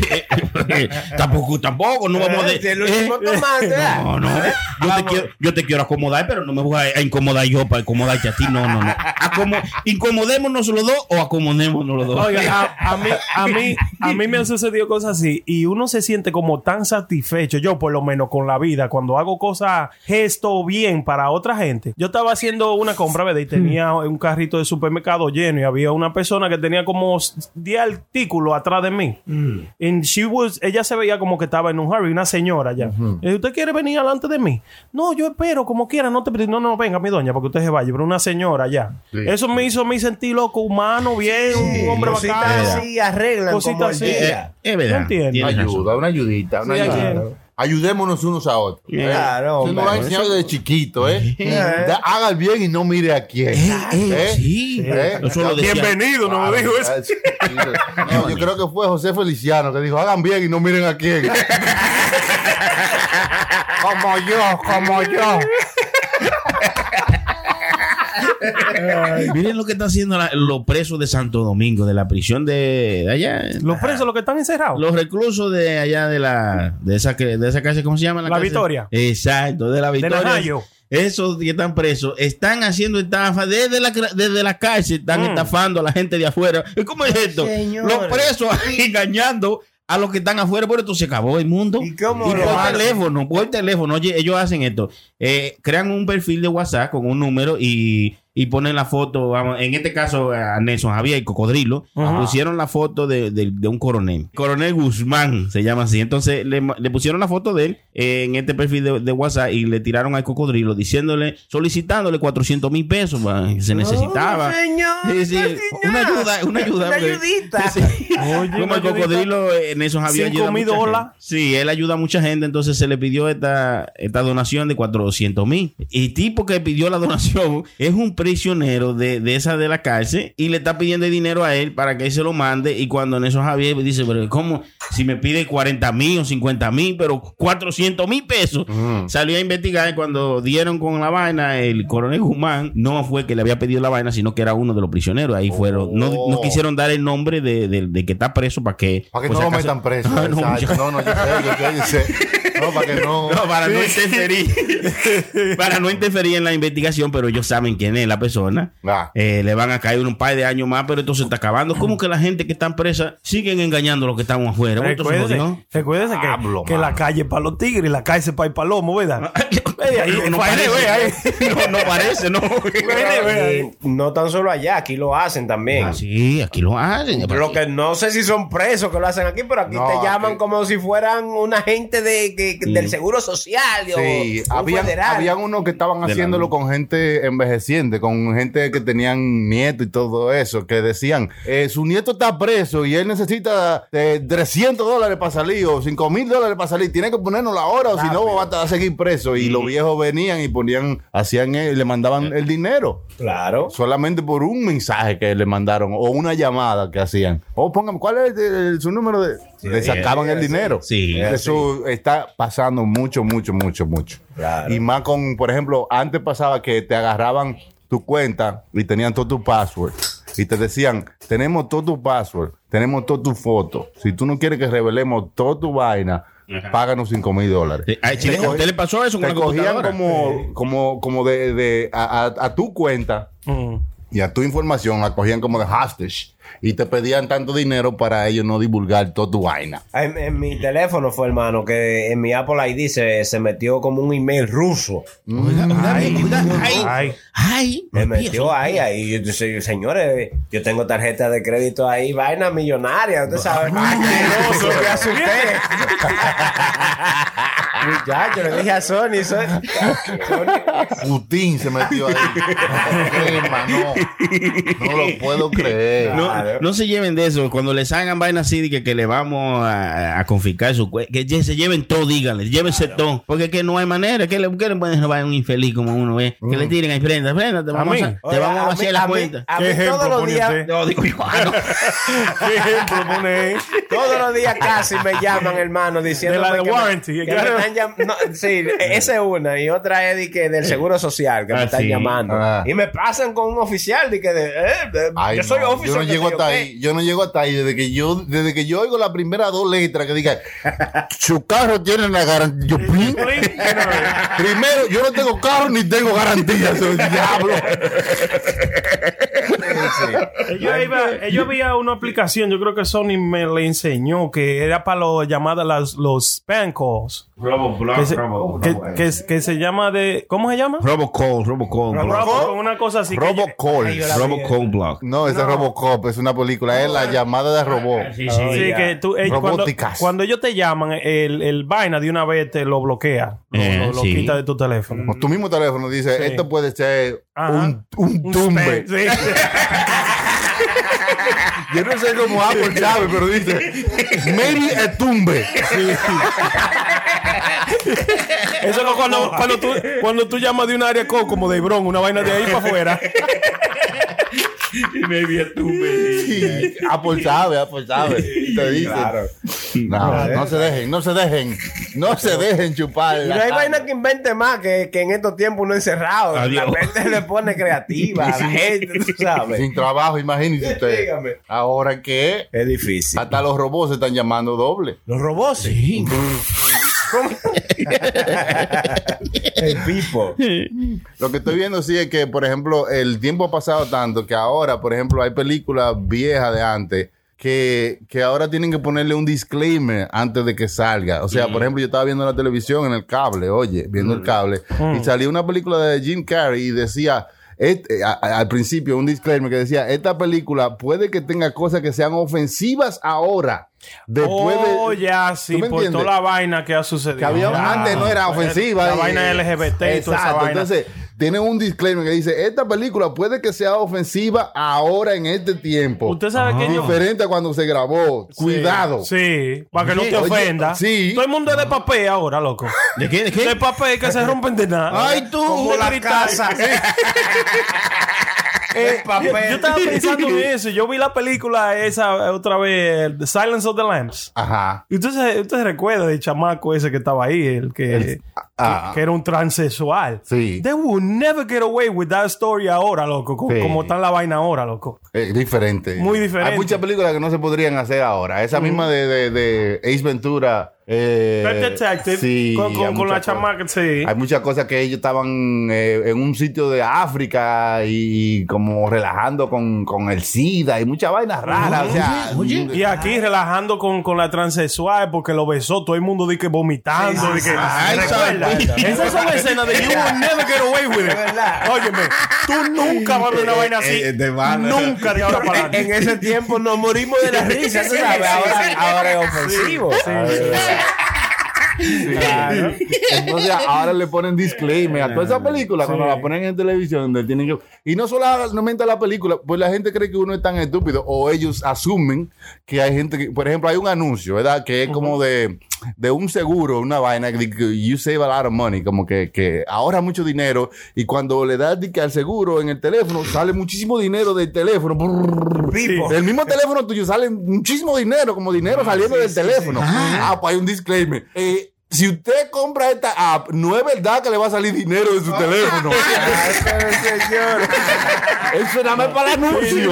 eh, tampoco, tampoco, no vamos a. Eh, eh, ¿verdad? No, no. Yo te, (laughs) quiero, yo te quiero acomodar, pero no me voy a, a incomodar yo para incomodarte a ti. No, no, no. Acomo- incomodémonos los dos o acomodémonos los dos. Oiga, a, a mí, a, mí, a mí me han sucedido cosas así y uno se siente como tan satisfecho, yo por lo menos con la vida, cuando hago cosas, gesto bien para otra gente. Yo estaba haciendo una compra, ¿verdad? Y tenía un carrito de supermercado lleno y había una persona que tenía como 10 artículos atrás de mí. And she was, ella se veía como que estaba en un hurry, una señora ya. Y, ¿Usted quiere venir delante de mí? No, yo espero, como quiera, no te No, no, venga, mi doña, porque usted se vaya, pero una señora ya. Sí. Eso me hizo a mí sentir loco, humano, bien, un hombre Cositas bacán. así arreglan Cositas así. Es verdad. Entiendo. razón. ayuda, una ayudita, una Sí, ayuda. Ayudémonos unos a otros. ¿eh? Claro, Se nos hombre. va a enseñar desde chiquito, ¿eh? Da- Haga el bien y no mire a quién. ¿Eh? Sí. ¿Eh? Eso lo decía- Bienvenido, no me dijo eso. Ah, sí. No, yo creo que fue José Feliciano que dijo, hagan bien y no miren a quién. (laughs) como yo, como yo. Miren lo que están haciendo la- los presos de Santo Domingo, de la prisión de, de allá. Los presos, los que están encerrados. Los reclusos de allá de la de esa de esa cárcel, ¿cómo se llama La? Victoria. Exacto, de la Victoria. Najayo. Esos que están presos están haciendo estafa desde la desde la cárcel, están Mm. estafando a la gente de afuera. ¿Y ¿Cómo es esto? señores. Los presos (laughs) engañando a los que están afuera, pero esto se acabó el mundo. ¿Y cómo por lo hacen? teléfono, por teléfono. Oye, ellos hacen esto. Eh, crean un perfil de WhatsApp con un número y y ponen la foto, vamos, en este caso a Nelson Javier y Cocodrilo, pusieron la foto de, de- de un coronel. Coronel Guzmán se llama así. Entonces le, le pusieron la foto de él eh, en este perfil de, de WhatsApp y le tiraron al Cocodrilo diciéndole, solicitándole 400 mil pesos que se necesitaba. señor, Sí, sí, señor. una ayuda, una ayuda. Una ayudita. (laughs) Sí. Oye, Como el cocodrilo, eh, Nelson Javier ayuda a. Sí, él ayuda a mucha gente, entonces se le pidió esta, esta donación de 400 mil. Y el tipo que pidió la (laughs) donación es un prisionero de, de esa de la cárcel y le está pidiendo dinero a él para que él se lo mande. Y cuando Nelson Javier dice, pero ¿cómo? Si me pide 40 mil o 50 mil, pero 400 mil pesos. Salió a investigar y cuando dieron con la vaina, el coronel Guzmán no fue que le había pedido la vaina, sino que era uno de los prisioneros. Ahí fueron, no, no quisieron dar el nombre de, de- de que está preso para que... Para que pues, no lo metan preso. (laughs) Ah, no, exacto. yo- no, no, yo sé, yo sé, yo sé. (laughs) No, para que no. (laughs) no, para no interferir. (laughs) para no interferir en la investigación, pero ellos saben quién es la persona. Ah. Eh, le van a caer un par de años más, pero esto se está acabando. ¿Cómo que la gente que está presa siguen engañando a los que estamos afuera? Esto se Recuérdese, jodió. recuérdese que, Hablo, que la calle es para los tigres y la calle es para el palomo, ¿verdad? (laughs) Ve ahí, no, Parece, no, no parece, no. Y no tan solo allá, aquí lo hacen también. Ah, sí, aquí lo hacen. Lo que no sé si son presos que lo hacen aquí, pero aquí No, te llaman aquí- como si fueran una gente de, que- del seguro social o Sí, un habían, habían unos que estaban haciéndolo con gente envejeciente, con gente que tenían nieto y todo eso, que decían, eh, su nieto está preso y él necesita eh, 300 dólares para salir o 5 mil dólares para salir, tiene que ponernos la hora o si no va a seguir preso. Y los viejos venían y ponían, hacían, eh, le mandaban el dinero. Claro. Solamente por un mensaje que le mandaron o una llamada que hacían. O póngame, ¿cuál es el- su número de...? Le sacaban el dinero. Sí. Eso está pasando mucho, mucho, mucho, mucho. Claro. Y más con, por ejemplo, antes pasaba que te agarraban tu cuenta y tenían todo tu password. Y te decían, tenemos todo tu password, tenemos todo tu foto. Si tú no quieres que revelemos toda tu vaina, páganos 5 mil dólares. Sí, ¿a usted le pasó eso con Te cogían como, como, como de, de- a, a- a tu cuenta Mm. Y a tu información, la cogían como de hostage. Y te pedían tanto dinero para ellos no divulgar toda tu vaina. En, en mi teléfono fue, hermano, que en mi Apple ID se, se metió como un email ruso. Ay, ay, Ay. ay, Me me metió ahí, ahí. Yo dije, señores, yo tengo tarjeta de crédito ahí, vaina millonaria. Usted sabe. Asusté. Muchacho, le dije a Sony. Sony- Putin se metió ahí. (laughs) Crema, no. No lo puedo creer. No, Claro. no se lleven de eso. Cuando les hagan vainas así de que, que le vamos a, a confiscar su cuenta, que se lleven todo, díganle, llévense todo. Porque es que no hay manera. que le, que le pueden robar a un infeliz como uno ve? Que le tiren ahí, prenda, prenda, te vamos mí? a, te Oiga, vamos a mí- vaciar la cuenta. A mí ¿Qué ejemplo todos los pone días, usted? No, digo yo, ah, no. (laughs) ¿Qué ejemplo pone ahí? (laughs) todos los días casi me llaman, hermano, diciendo De la de que, warranty, me, que claro. Están llam- no, Sí, esa es una. Y otra es de que del seguro social que me Ah, están sí. llamando. Ah. Y me pasan con un oficial de que de, eh, de- Ay, yo soy no, oficial. yo no llego hasta qué. ahí. Yo no llego hasta ahí. Desde que yo, desde que yo oigo las primeras dos letras que diga su carro tiene la garantía. Primero, yo no tengo carro ni tengo garantía. Soy diablo. Ellos, iba- ellos había una aplicación, yo creo que Sony me le enseñó que era para los llamadas las, los spam calls. Que se, que, que- que se llama de. ¿Cómo se llama? Robocall, Robocall, block. Robo, con una cosa así. que- Robocall. Robocall block. No, ese es Robocop, es una película, es la llamada de robot. Sí, sí. Sí, que tú, eh, cuando, Robóticas. cuando ellos te llaman, el, el vaina de una vez te lo bloquea. Lo, Eh, lo- lo sí. quita de tu teléfono. Tu mismo teléfono dice, esto puede ser Ajá. un, un Un tumbe. (laughs) sí. Yo no sé cómo Apple sabe, pero dice, maybe a tumbe. Eso es cuando, cuando, tú, cuando tú llamas de un área como de Bron, una vaina de ahí para afuera. Sí, Apple sabe, Apple sabe. Te dice. No, no se dejen, no se dejen, no se dejen chupar. Y no hay vaina que invente más que, que en estos tiempos uno encerrado. Adiós. La gente le pone creativa a la gente, tú sabes. Sin trabajo, imagínese usted. Dígame. Ahora que Es difícil. hasta los robots se están llamando doble. Los robots. Sí. El pipo. Lo que estoy viendo sí es que, por ejemplo, el tiempo ha pasado tanto que ahora, por ejemplo, hay películas viejas de antes que, que ahora tienen que ponerle un disclaimer antes de que salga. O sea, por ejemplo, yo estaba viendo la televisión en el cable, oye, viendo el cable, y salió una película de Jim Carrey y decía, este, a- a- al principio un disclaimer que decía, esta película puede que tenga cosas que sean ofensivas ahora. Después oh, de... ya, sí, toda la vaina que ha sucedido. que había Ya. antes no era ofensiva. La y- vaina LGBT y toda esa Exacto. vaina. Entonces, tiene un disclaimer que dice, esta película puede que sea ofensiva ahora en este tiempo. Usted sabe que yo... Diferente a cuando se grabó. Cuidado. Sí, para que no te Oye, ofenda. sí. Todo el mundo es de papel ahora, loco. ¿De qué? ¿De qué? De papel que se rompen de nada. Ay, tú. Como De la casa. (laughs) Eh, (laughs) papel. Yo, estaba pensando en (laughs) eso. Yo vi la película esa otra vez, The Silence of the Lambs. Ajá. Y usted usted se recuerda del chamaco ese que estaba ahí, el que, El- ah. que, era un transexual. Sí. They will never get away with that story ahora, loco. co- Sí. Como está la vaina ahora, loco. Es diferente. Muy diferente. Hay muchas películas que no se podrían hacer ahora. Esa misma de, de, de Ace Ventura. Eh, Pet Detective. sí, con, con- hay con la muchas cosas. chamaca, sí. Hay muchas cosas que ellos estaban eh, en un sitio de África y, como relajando con, con el SIDA y muchas vainas raras. O sea, Y aquí relajando con, con la transexual porque lo besó todo el mundo de que vomitando. de que, Ay, sí. Esas son escenas de You will never get away with it. Óyeme, tú nunca vas a ver una vaina así. Eh, de nunca de ahora para En ese tiempo nos morimos de la (laughs) risa, ¿tú sabes? Ahora, ahora es ofensivo. Claro. Entonces ahora le ponen disclaimer a toda esa película cuando la ponen en televisión donde tienen que y no solamente la película, pues la gente cree que uno es tan estúpido o ellos asumen que hay gente que, por ejemplo, hay un anuncio, ¿verdad? Que es como de, de un seguro, una vaina you save a lot of money, como que, que ahorra mucho dinero y cuando le das di que al seguro en el teléfono sale muchísimo dinero del teléfono. Pipo. El mismo teléfono tuyo sale muchísimo dinero, como dinero saliendo del teléfono. Ah, pues hay un disclaimer. Eh, si usted compra esta app, no es verdad que le va a salir dinero de su teléfono. (laughs) Eso nada más para el anuncio.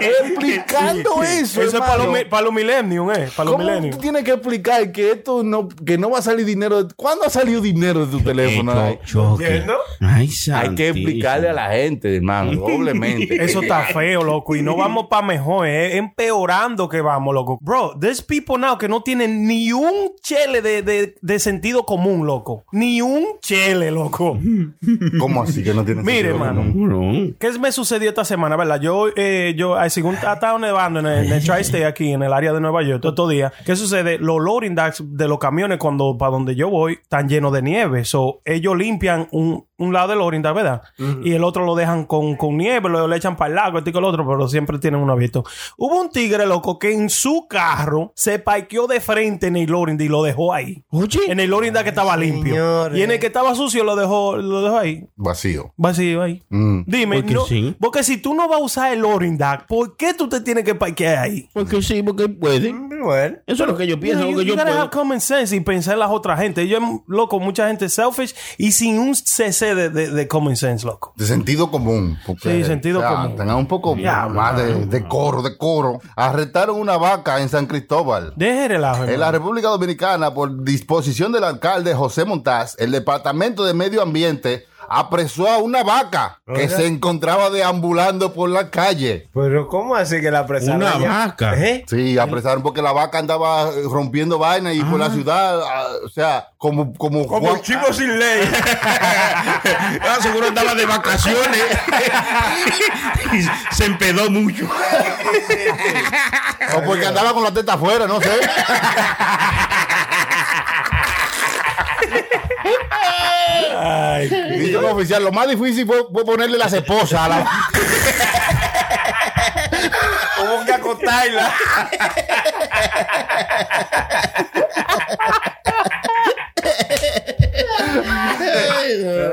Explicando eso. Eso es para los, para los millennials, ¿eh? Para los ¿Cómo tú tienes que explicar que esto no, que no va a salir dinero? de- ¿Cuándo ha salido dinero de tu teléfono? Ay, Choque. Ay, Hay que explicarle a la gente, hermano, (laughs) doblemente. Eso está feo, loco. Y no vamos para mejor, es empeorando que vamos, loco. Bro, there's people now que no tienen ni un chele de, de- de sentido común, loco. Ni un chele, loco. (laughs) ¿Cómo así que no tiene Mire, sentido mano. común? ¿Qué me sucedió esta semana, verdad? Yo, eh, yo, eh, según ha estado nevando en el, en el tri-state aquí, en el área de Nueva York, todo días. ¿Qué sucede? Los loading docks de los camiones, cuando para donde yo voy, están llenos de nieve. So, ellos limpian un, un lado del dock, ¿verdad? Y el otro lo dejan con, con nieve, luego le echan para el lago, este y con el otro, pero siempre tienen uno abierto. Hubo un tigre, loco, que en su carro se parqueó de frente en el dock y lo dejó ahí. Oye. En el dock que estaba limpio. Señores. Y en el que estaba sucio lo dejó, lo dejó ahí. Vacío. Vacío ahí. Mm. Dime, Porque no, sí. porque si tú no vas a usar el dock, ¿por qué tú te tienes que parquear ahí? Porque sí, porque pueden. Bueno. Eso es lo que yo You, pienso, know, lo you- que you yo gotta puedo. have common sense y pensar en las otras gente. Yo, loco, mucha gente selfish y sin un cc de, de, de common sense, loco. De sentido común. porque, Sí, sentido común. Tengan un poco Ya, más de, de coro, de coro. Arrestaron una vaca en San Cristóbal. Deje el relajo, En la. República Dominicana, por disposición del alcalde José Montaz, el Departamento de Medio Ambiente apresó a una vaca que se encontraba deambulando por la calle. Pero ¿cómo así que la apresaron? Una vaca. ¿Eh? Sí, apresaron porque la vaca andaba eh, rompiendo vainas y por la ciudad, ah, o sea, como como Como Juan- chivo sin ley. (laughs) Ah, seguro andaba de vacaciones. (laughs) Y se empedó mucho. o porque andaba con la teta afuera, no sé. (laughs) Dice el oficial, lo más difícil fue, fue ponerle las esposas a la Hubo que acotarla.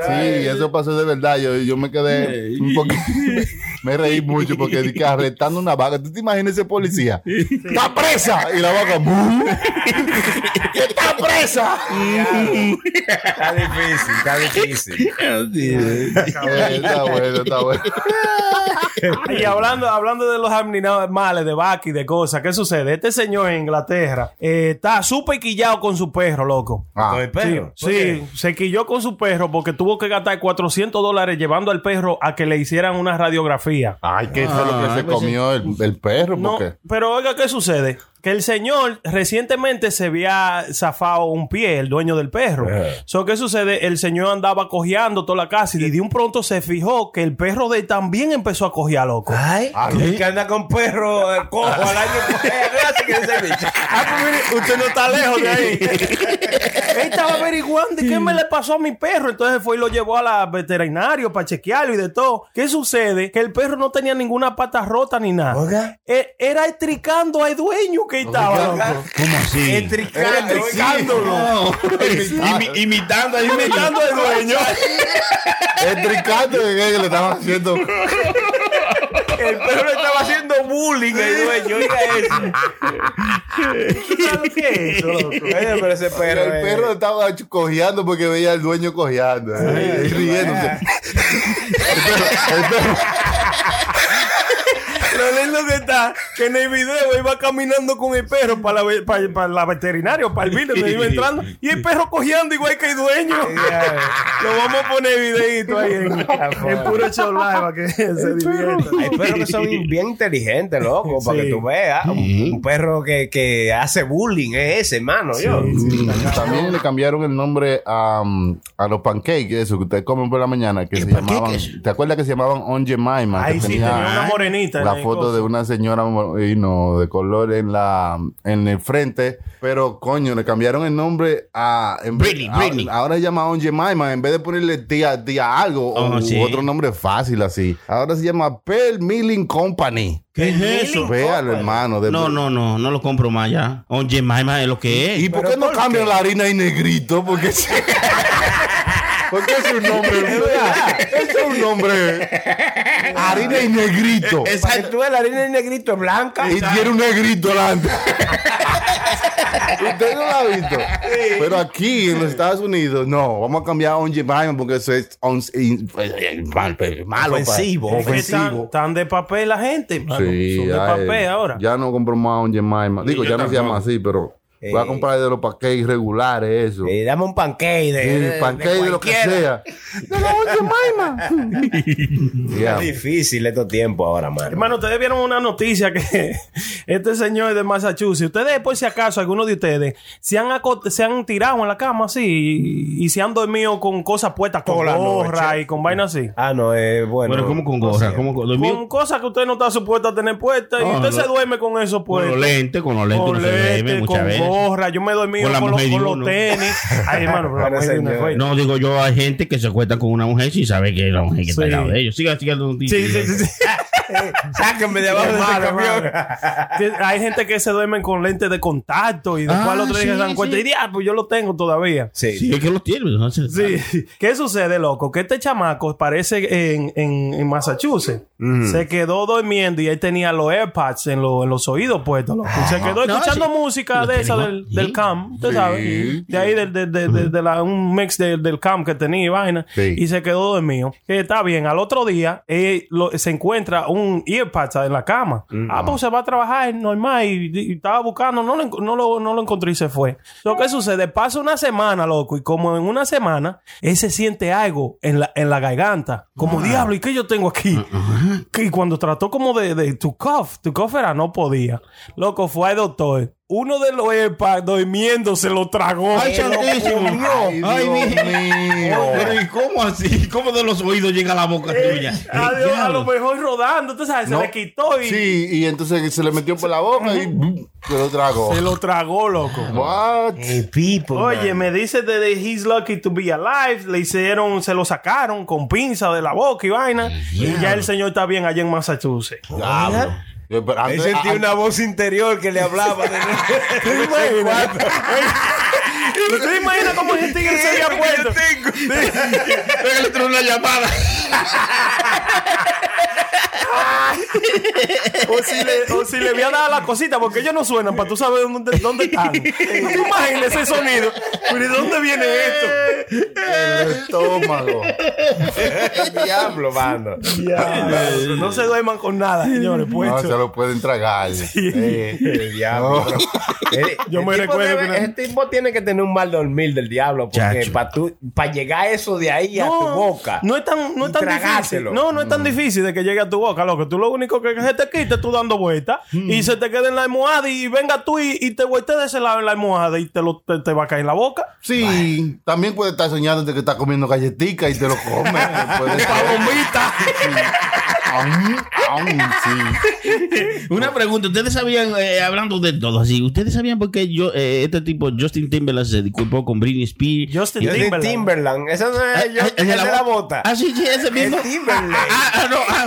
Sí, eso pasó de verdad. Yo, yo me quedé un poquito. Me reí mucho porque dije arrestando una vaca. ¿Tú te imaginas ese policía? ¡Está presa! Y la vaca. "Bu". "¿Qué ¡Está presa! Está difícil, está difícil. Eh, está bueno, está bueno. (laughs) Y hablando, hablando de los animales, de vaca y de cosas, ¿qué sucede? Este señor en Inglaterra eh, está súper quillado con su perro, loco. Ah, Con el perro. Sí, se quilló con su perro porque tuvo que gastar 400 dólares llevando al perro a que le hicieran una radiografía. Ay, ¿qué fue lo que se pues comió el, el perro? No, Porque pero oiga, ¿qué sucede? Que el señor recientemente se había zafado un pie, el dueño del perro. So, ¿Qué sucede? El señor andaba cojeando toda la casa y de un pronto se fijó que el perro de él también empezó a cojear loco. Ay, el que anda con perro eh, cojo al año que ese bicho. Ah, pues mire, usted no está lejos de ahí. Él estaba averiguando qué me le pasó a mi perro. Entonces fue y lo llevó a la veterinario para chequearlo y de todo. ¿Qué sucede? Que el perro no tenía ninguna pata rota ni nada. Oiga. Eh, Era estricando al dueño que estaba. ¿Cómo así? Imi- imitando Imitando al dueño. Estricando que le estaban haciendo. El perro le estaba haciendo bullying al dueño. Oiga eso. ¿Tú sabes (laughs) qué es eso, pero ese perro. el perro estaba cojeando porque veía al dueño cojeando. y riéndose. El perro, el perro. Lo lindo que está, que en el video iba caminando con el perro para la, para, para la veterinaria, para el video, donde iba entrando, y el perro cojeando igual que el dueño. Lo vamos a poner videito ahí en, (laughs) en puro show live para que se divierta. Hay perros que son (laughs) bien inteligentes, loco, para Sí. que tú veas. Un, un perro que, que hace bullying es ese, hermano. yo. Mm, También le cambiaron el nombre a, um, a los pancakes, eso que ustedes comen por la mañana, que se llamaban. ¿Te acuerdas que se llamaban On Jemima? Que sí, tenía una morenita en La el foto de una señora y no, de color en la en el frente, pero coño, le cambiaron el nombre a en vez- Britney, a- Britney. Ahora se llama On Jemima, en vez de ponerle tía, tía algo o Oh, sí. otro nombre fácil así. Ahora se llama Pearl Milling Company. ¿Qué es eso? Véalo, hermano. de- No, no, no, no lo compro más ya. Oye, más es lo que es. ¿Y por qué no cambian la harina y negrito? Porque (laughs) sí. Porque es un nombre, ¿verdad? Es un nombre. Harina y negrito. Para que tú veas la harina de negrito es blanca. Y tiene un negrito delante. Usted no lo ha visto. Pero aquí en los Estados Unidos, no. Vamos a cambiar a Jemima porque eso es on- in- eh, mal- malo. pa- Ofensivo, Ofensivo. están de papel la gente, mano. Sí, Son de papel eh, ahora. Ya no compro más On Jemima. Digo, ya no se llama así, pero voy a Eh. comprar de los paquetes regulares, eso. Eh, dame un pancake de, Sí, de- de pancake de lo que sea. De la Jemima. Yeah. Es difícil estos tiempos ahora, mano. Hermano, ustedes vieron una noticia que (laughs) este señor de Massachusetts, ustedes por si acaso, algunos de ustedes, se han, se han tirado en la cama así y, y se han dormido con cosas puestas, con Toda gorra y con vainas así. Ah, no, es bueno. Bueno, ¿cómo con gorra? ¿Cómo con dormir? Con cosas que usted no está supuesto a tener puestas y usted no. se duerme con eso Con puesto. los lentes, con los lentes Con no se duerme muchas con veces. Gorra. Yo me he dormido Con la con, los, con los tenis. (laughs) Ay, hermano, pero la mujer fue- No, digo yo, hay gente que se acuesta con una mujer sin saber que es la mujer que está al lado de ellos. Siga, siga. sí, sí, sí. (laughs) (laughs) Sáquenme de abajo de camión. Hay gente que se duermen con lentes de contacto y después Ah, al otro día sí, se dan cuenta sí. y "Diablo, pues yo lo tengo todavía. Sí. Sí, es que los tiene. ¿no? Se- Sí. (laughs) ¿Qué sucede, loco? Que este chamaco parece en, en, en Massachusetts. Se quedó durmiendo y él tenía los AirPods en, lo- en los oídos puestos. loco. Se quedó No, escuchando sí. música Lo de esa del, Sí. del cam, usted Sí. sabe. De ahí, del- de, de, de- de la, un mix de- del cam que tenía y vaina. Sí. Y se quedó dormido. Que está bien. Al otro día eh, lo- se encuentra un earpad en la cama. Ah, pues se va a trabajar normal y, y estaba buscando. No lo, no, lo, no lo encontró y se fue. Lo que sucede, pasa una semana, loco, y como en una semana, él se siente algo en la, en la garganta. Como diablo, ¿y qué yo tengo aquí? Que- Y cuando trató como de, de tu cough, tu cough era, no podía. Loco, fue al doctor. Uno de los AirPads durmiendo se lo tragó. Ay, santísimo. Ay, Ay, mío. Pero ¿y cómo así? ¿Cómo de los oídos llega a la boca tuya? Adiós, a lo mejor rodando, tú sabes, No. se le quitó y Sí, y entonces se le metió por la boca y mm, se lo tragó. se lo tragó, loco. What? Eh, people, Oye, man. me dice de, de He's Lucky to Be Alive. Le hicieron, se lo sacaron con pinza de la boca y vaina. Y ya el señor está bien allá en Massachusetts. Diablo. Yo, pero antes- sentí a- una voz interior que le hablaba. (laughs) De... ¿Te (laughs) imaginas? ¿Te imaginas cómo ese tigre se había puesto? Pégale (laughs) tú una llamada. (laughs) O si, le, o si le había dado la cosita, porque ellos no suenan para tú saber dónde, dónde están. ¿Tú te imaginas ese sonido? Pero ¿de dónde viene esto? El estómago. El diablo, mano. No se duerman con nada, señores. No Puesto. se lo pueden tragar. Eh, el diablo. Eh, Yo el me recuerdo debe- que Ese tipo tiene que tener un mal dormir del diablo. Porque para para llegar eso de ahí a tu boca. No es tan, no es tan difícil. No, no es tan difícil de que llegue a tu boca, loco. Tú lo único que se te quite tú dando vueltas y se te quede en la almohada y venga tú y, y te vueltes de ese lado en la almohada y te, lo, te, te va a caer en la boca. Sí, también puede estar soñando de que está comiendo galletica y te lo come. (laughs) Puede ser. Palomita. Sí. (laughs) Una pregunta, ¿ustedes sabían, eh, hablando de todo así, ¿ustedes sabían por qué yo, eh, este tipo, Justin Timberlake, se disculpó con Britney Spears? Justin de Timberlake. Timberland. Esa no es yo, es de la bota. Ah, sí, sí, ese mismo. Es Timberlake. Ah, ah, no, ah,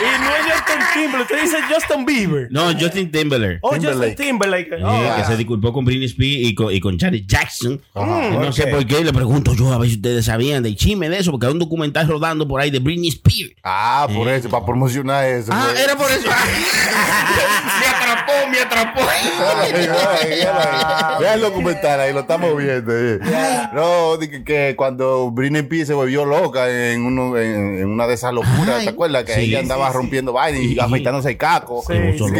Y no es Justin Timberlake. Usted dice Justin Bieber. no, Justin Timberlake. Oh, Timberlake. Justin Timberlake. Oh, que se disculpó con Britney Spears y con, y con Janet Jackson. no ¿por sé por qué, le pregunto yo a ver si ustedes sabían del chisme de eso, porque hay un documental rodando por ahí de Britney Spears. Ah, por eso, para promocionar eso. Ah, pues. era por eso. (laughs) me atrapó, me atrapó. Vean el documental ahí, lo estamos viendo. eh. No, dije que cuando Britney Spears se volvió loca en, uno, en, en una de esas locuras, Ay, ¿te acuerdas? Que sí, ella andaba sí. rompiendo vainas y afeitándose el caco. Sí.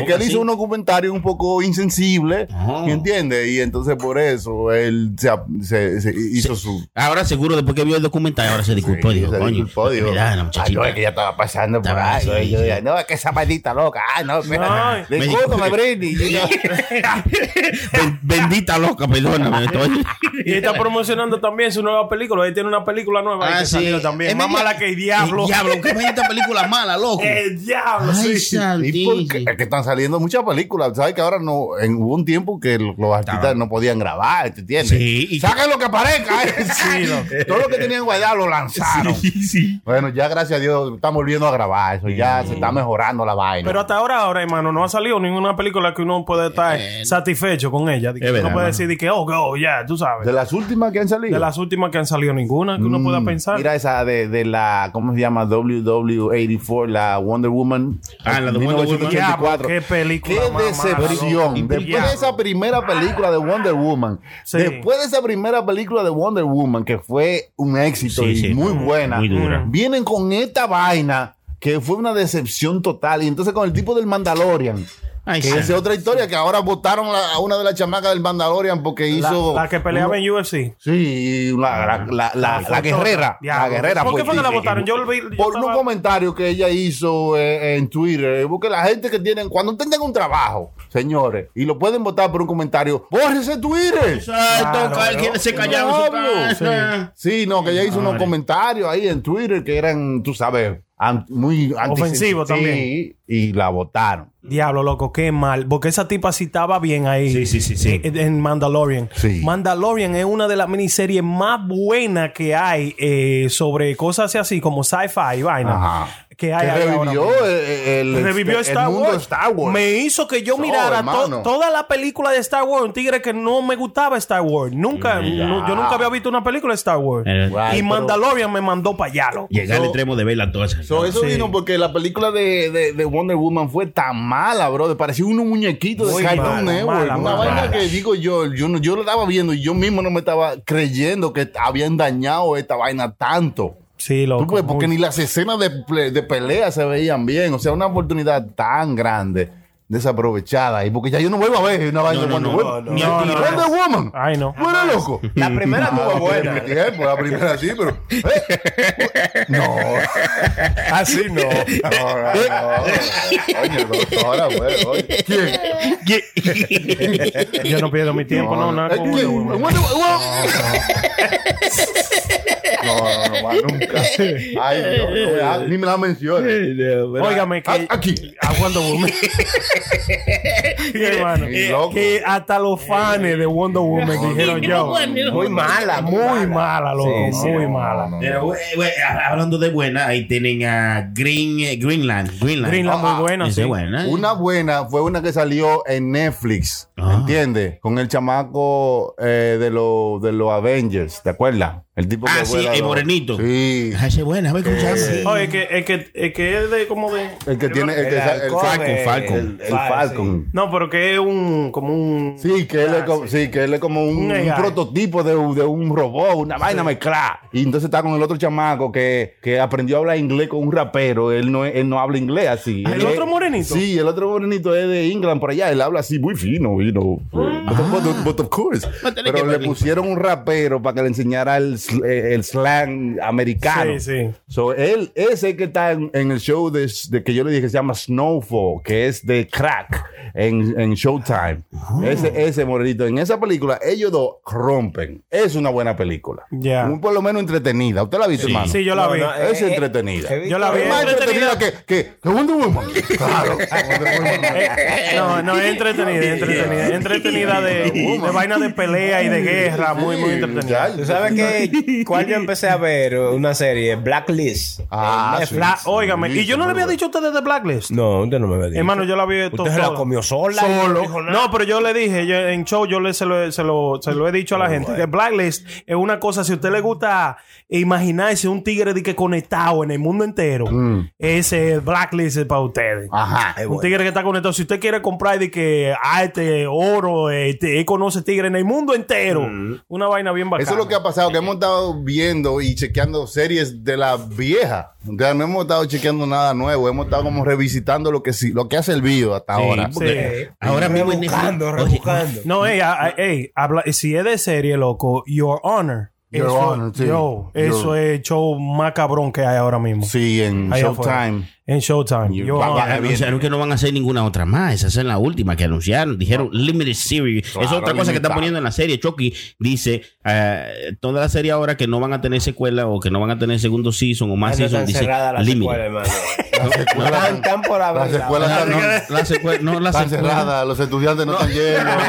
que él hizo Sí. unos comentarios un poco insensibles, Ajá. ¿me entiendes? Y entonces por eso él se, se- se hizo su... Ahora seguro después que vio el documental, ahora se disculpó. Sí, dijo, se coño, disculpó, dijo, "Ay, no, es que ella estaba pasando por ahí. yo sí. decía, no, es que esa maldita loca. Ah, no, (laughs) Discúlpame, Britney. (laughs) Ben- Bendita loca, perdóname. (laughs) estoy- Y está promocionando también su nueva película. Ahí tiene una película nueva Ah, que sí. salió también. Es Más media- mala que el diablo. El diablo, qué esta película mala, loco. El diablo, Ay, sí. Es que están saliendo muchas películas. ¿Sabes que ahora no? En, hubo un tiempo que los, los artistas no podían grabar, ¿te entiendes? Sí, y- Saquen lo que aparezca. ¿eh? Sí. Todo lo que tenían guardado lo lanzaron. Bueno, ya gracias a Dios estamos volviendo a grabar eso. Ya se está mejorando la vaina. Pero hasta ahora, ahora, hermano, no ha salido ninguna película que uno pueda estar satisfecho con ella. Que Es uno verdad, puede decir de que, oh, oh, ya, tú sabes. de las últimas que han salido. De las últimas que han salido ninguna que uno pueda Mm, pensar. Mira esa de, de la, ¿cómo se llama? WW84, la Wonder Woman. Ah, la de Wonder Woman. 1984. Qué película Qué decepción. Después de esa primera película de Wonder Woman, Sí. después de esa primera película de Wonder Woman, que fue un éxito Sí, y sí, muy muy- buena, muy dura. vienen con esta vaina que fue una decepción total. Y entonces con el tipo del Mandalorian. Ay, que sí. esa es otra historia, que ahora votaron a una de las chamacas del Mandalorian porque hizo... la que peleaba uno- en UFC. Sí, la, la, la, la- la guerrera. La guerrera. ¿Por qué fue que la votaron? Yo lo vi. yo Por estaba- unos comentarios que ella hizo eh, en Twitter, porque la gente que tienen, cuando tengan un trabajo, señores, y lo pueden votar por un comentario, ¡bórrese Twitter! Exacto, Claro, se. Sí, no, que ella hizo unos comentarios ahí en Twitter que eran, tú sabes, muy Ofensivos antisem- también. Sí, y la votaron. Diablo, loco, qué mal. Porque esa tipa sí estaba bien ahí. Sí, sí, sí, sí. En, en Mandalorian. Sí. Mandalorian es una de las miniseries más buenas que hay eh, sobre cosas así como sci-fi y vaina. Ajá. Que hay Que ahora revivió el, el- Revivió el Star mundo Wars. de Star Wars. Me hizo que yo mirara to- toda la película de Star Wars. Un tigre que no me gustaba Star Wars. Nunca, no- yo nunca había visto una película de Star Wars. Eh, Right, y pero- Mandalorian me mandó para allá, loco. Llegar al So- extremo de verla todas. So, eso Sí. vino porque la película de, de, de Wonder Woman fue tan mala, bro. Parecía unos muñequitos de Cartoon Network. mala, una mala. vaina que digo yo, yo, no- yo lo estaba viendo y yo mismo no me estaba creyendo que habían dañado esta vaina tanto. Sí, loco. Tú puedes, porque muy- ni las escenas de, de pelea se veían bien. O sea, una oportunidad tan grande desaprovechada. Y porque ya yo no vuelvo a ver una vaina No, de no, Wonder no, Woman. no, no, no. Wonder Woman. Ay, no. ¿Tú eres loco? La primera estuvo Ah, buena. mi tiempo, la primera sí, pero. ¿eh? No. Así no. (laughs) No, no, no. Oye. ¿Quién? Yo no pierdo mi tiempo, no, nada ¿Eh, con ¿Quién? Wonder Woman. (laughs) No, no, no, nunca. (laughs) Ay, Dios, no ni me la menciones. Óigame que... Ah, Aquí. A Wonder Woman. (laughs) Hermano. Y loco. Que hasta los fans de Wonder Woman dijeron yo. Muy mala. Muy mala, loco. Sí, sí. muy mala. Hablando de buena, ahí tienen a Green, eh, Greenland. Greenland. Greenland Ah, muy buena, Esa sí. buena. Una buena fue una que salió en Netflix, Ah. ¿entiendes? Con el chamaco eh, de los de los Avengers, ¿te acuerdas? El tipo Ah, que sí, el morenito. Sí. Ah, ese es buena, a ver cómo se llama. Oye, es que, es que, es que es de como de. El que tiene el, que, El el, Falcon, Falcon, el el Fal- Falcon. No, pero que es un. Como un. Sí, que él es como, sí, que él es como un, Un prototipo de, un- de un robot, una vaina mezclada. Y entonces está con el otro chamaco que, que aprendió a hablar inglés con un rapero. Él no, él no habla inglés así. ¿El Él otro morenito? Sí, el otro morenito es de England por allá. Él habla así muy fino, you know. But, but- but of course. No Pero le pusieron un rapero para que le enseñara el, el slang americano. Sí, sí. So, él, ese que está en, en el show de, de que yo le dije que se llama Snowfall, que es de crack en, en Showtime. Ese, ese morenito. En esa película, ellos dos rompen. Es una buena película. Ya. Un- Por lo menos entretenida. ¿Usted la ha visto, hermano? Sí, yo la No, vi. no, Es eh, entretenida. he visto- Yo la vi. Es más entretenida que, que, que Wonder Woman. Claro. (laughs) Eh, no, no, es entretenida, es entretenida. Es entretenida de, de vaina de pelea y de guerra. Muy, muy entretenida. ¿Tú sabes que cuál yo empecé a ver? Una serie, Blacklist. Ah, óigame, Sí, y yo no le había dicho a ustedes de Blacklist. No, usted no me había dicho. Hermano, yo la vi Usted to- se la comió sola. Solo. No, pero yo le dije, yo en show yo le, se, lo, se, lo, se lo he dicho a la gente, que Blacklist es una cosa, si a usted le gusta imaginarse un tigre de que conectado en el mundo entero, ese Blacklist es para ustedes. Ajá. Es Un bueno. tigre que está conectado. Si usted quiere comprar de que arte, oro, este, él conoce tigre en el mundo entero. Una vaina bien bacana. Eso es lo que ha pasado, que hemos estado viendo y chequeando series de la vieja. O sea, no hemos estado chequeando nada nuevo, hemos estado como revisitando lo que sí, lo que ha servido hasta ahora. Sí. Ahora mismo en Rebuscando, rebuscando. No, ey, a- ey, habla, si es de serie, loco, Your Honor. Your eso, Honor, sí. yo, eso Your- es el show más cabrón que hay ahora mismo. Sí, en afuera. En Showtime. Anunciaron que no van a hacer ninguna otra más. Esa es la última que anunciaron. Dijeron Limited Series. Claro, es otra cosa que está limitada. poniendo en la serie. Chucky dice eh, toda la serie ahora que no van a tener secuela o que no van a tener segundo season o más Anda season. Dice Limited. (laughs) Están la secuela no, la no, Está secuela. cerrada, los estudiantes no, están llenos. (laughs)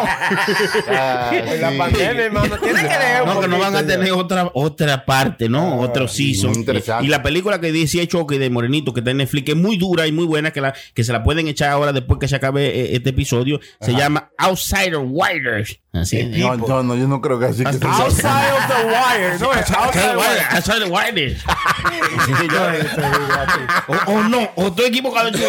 Ah, En la sí. pandemia, hermano. Tiene que leer No, que no van a tener otra otra parte, ¿no? Otro season. Y, y la película que decía Chucky de Morenito, que está en Netflix, que es muy dura y muy buena, que, la, que se la pueden echar ahora después que se acabe eh, este episodio, se llama Outsider Widers. Así es. No, no, no, yo no creo que así que Outside of the wire. No, es outside the wire. Outsider Widers. (laughs) o, o no, o estoy equivocado. ¿Es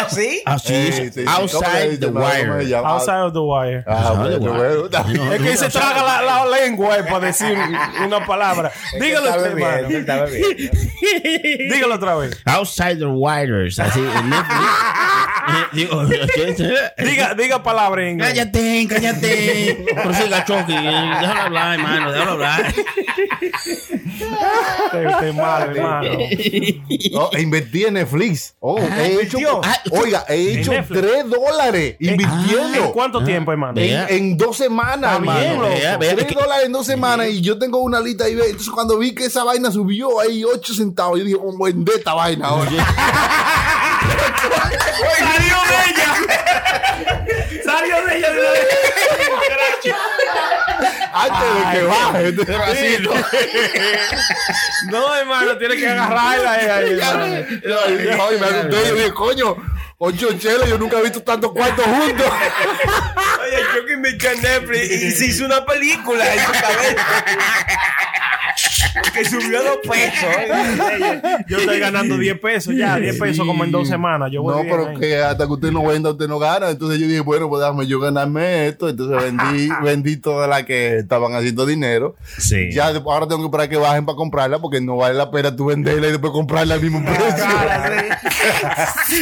así? Así Eh, es. sí, sí. ¿Cómo le Outside the No, ¿cómo se Wire. llama? Outside of the wire. Ah, Outside the wire. Es que se traga la, lengua eh, para decir (laughs) una palabra. Dígalo usted, hermano. Dígalo otra vez. Así en Netflix. Eh, (laughs) digo, Diga, diga palabra en inglés. Cállate, cállate. Prosiga, Chucky. Eh, Déjalo hablar, hermano. Déjalo hablar. Usted, usted es malo, hermano. No, e invertí en Netflix. Oh, he hecho, Ah, oiga, he hecho Netflix. 3 dólares invirtiendo. ¿En cuánto tiempo, hermano? En, en dos semanas, hermano. loco. Vea, vea, 3 que- dólares en dos semanas y yo tengo una lista ahí. Entonces, cuando vi que esa vaina subió ahí 8 centavos, yo dije, oh, vende esta vaina ahora. (laughs) ¡Salió de ella! ¡Salió de ella de (laughs) Antes de que baje. Entonces, así, ¿no? (laughs) No, hermano, tiene que agarrarla (laughs) ahí, ahí, hermano. Y dije, "Ay, me asusté. Yo dije, coño, ocho cheles, yo nunca he visto tantos cuartos juntos. Oye, yo que en Netflix y se hizo una película en su cabeza. (laughs) que subió dos pesos. (laughs) Yo estoy ganando 10 pesos ya, 10 pesos como en dos semanas. Yo voy No, bien pero ahí. que hasta que usted no venda, usted no gana. Entonces yo dije, bueno, pues déjame yo ganarme esto. Entonces vendí, (laughs) vendí todas las que estaban haciendo dinero. Sí. Ya ahora tengo que esperar que bajen para comprarla porque no vale la pena tú venderla y después comprarla al mismo precio.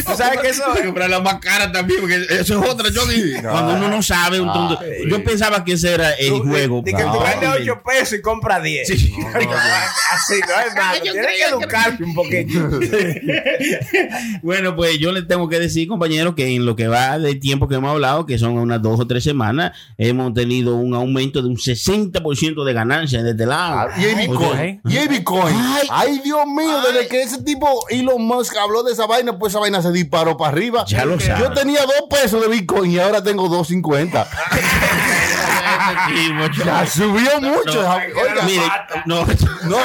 Tú sabes que eso. Hay que comprarla más cara también, porque eso es otra, Chucky. Cuando uno no sabe, un tonto- yo pensaba que ese era el juego. De que tú No, vendes hombre. 8 pesos y compras 10. Sí. Así, no, hermano. Yo Tienes que educarte un poquito. (laughs) Bueno, pues yo les tengo que decir, compañeros, que en lo que va del tiempo que hemos hablado, que son unas dos o tres semanas, hemos tenido un aumento de un 60% de ganancias de este lado. Y el Bitcoin. Y el Bitcoin. Ay. Ay, Dios mío, desde que ese tipo Elon Musk habló de esa vaina, pues esa vaina se disparó para arriba. Ya lo Yo sabes. tenía dos pesos de Bitcoin y ahora tengo 2.50. (laughs) Ya subió mucho. No, Oiga, Mire, no, no, no,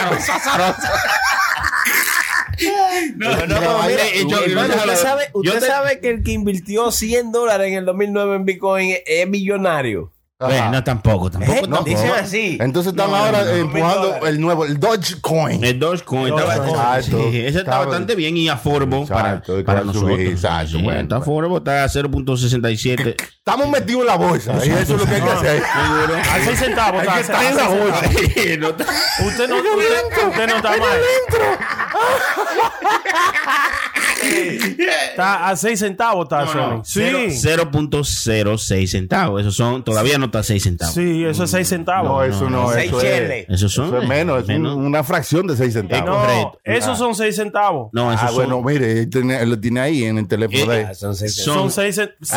No, no, no, mira, mire, yo- hermano, yo- usted sabe, yo usted te- sabe que el que invirtió 100 dólares en el 2009 en Bitcoin es millonario. Bueno, tampoco, tampoco, ¿Eh? tampoco. Dicen así. Entonces están ahora empujando el nuevo, el Dogecoin. El Dogecoin está, Exacto. sí, ese está Estaba- bastante bien y para, Exacto, para claro, nosotros. exacto, Sí, bueno, está bueno. affordable, está a 0.67. (laughs) Estamos metidos en la bolsa. Y eso es lo que hay que hacer. A 6 centavos. Hay que está, estar en la seis bolsa. centavos. No está- Usted no, usted, usted no está mal. Está a 6 centavos, está Sony. Sí. Cero- 0.06 centavos. Esos son, todavía no está a 6 centavos. Sí, eso es 6 centavos. No, eso no, Seis eso cheles. es. Esos son. Eso es menos, es un- una fracción de 6 centavos. no, correcto. esos son 6 centavos. No, esos Ah, son. bueno, mire, él, tiene- lo tiene ahí en el teléfono Eh, de Ah, son seis son- Son 6 centavos.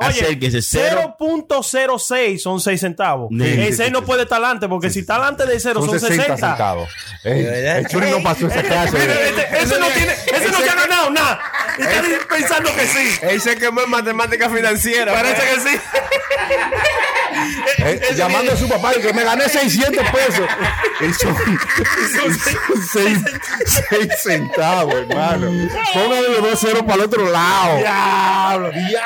acerque- acérquese, cero- 0.06 son 6 centavos. Sí, el sí, 6 no puede estar adelante porque si está adelante de 0 Son son 60 60. centavos. Ey, el Churi no pasó esa clase. Este- ese no tiene, ese no se ha ganado nada. (laughs) Y está pensando que sí. Él se quemó en matemática financiera. Parece que sí. (laughs) Eh, llamando a su papá y que me gané 600 pesos. Y son, (laughs) son 6 centavos, hermano. Póngale los dos ceros para el otro lado. Diablo. Eh,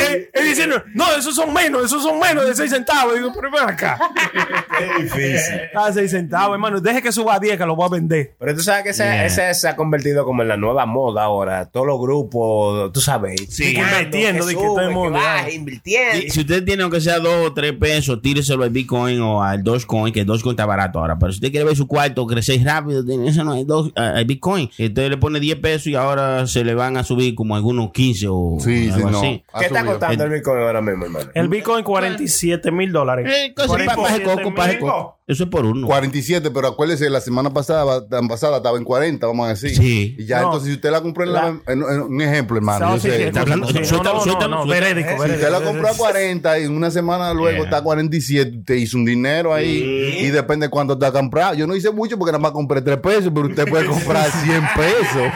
eh, él diciendo, no, esos son menos, esos son menos de 6 centavos. Digo, pero ven acá. (laughs) Qué difícil. (laughs) A 6 centavos, hermano. Deje que suba a 10 que lo voy a vender. Pero tú sabes que ese, Yeah. ese se ha convertido como en la nueva moda ahora. Todos los grupos, tú sabes. Sí. Invirtiendo, de que todo el sube, baja, invirtiendo. Y si usted tiene aunque sea dos o tres pesos, tíreselo al Bitcoin o al Dogecoin, que el Dogecoin está barato ahora. Pero si usted quiere ver su cuarto crecer rápido, tiene- eso no es ah, al Bitcoin. Usted le pone 10 pesos y ahora se le van a subir como algunos 15 o Sí, sí, algo no. así. ¿Qué está costando el Bitcoin ahora mismo, hermano? El Bitcoin 47 mil dólares. Eh, Eso es por uno. 47, pero acuérdese, la semana pasada, pasada estaba en 40, vamos a decir. Sí. Y ya No. entonces, si usted la compró en, la, en- en un ejemplo, hermano. No, yo sí, sé, sí, está hablando- sí, suelta- no, no, suelta- no, no, suelta- verédico, Si usted la compró a 40 y una semana luego Yeah. está a 47, usted hizo un dinero ahí y depende de cuánto está comprado. Yo no hice mucho porque nada más compré 3 pesos, pero usted puede comprar (laughs) 100 pesos.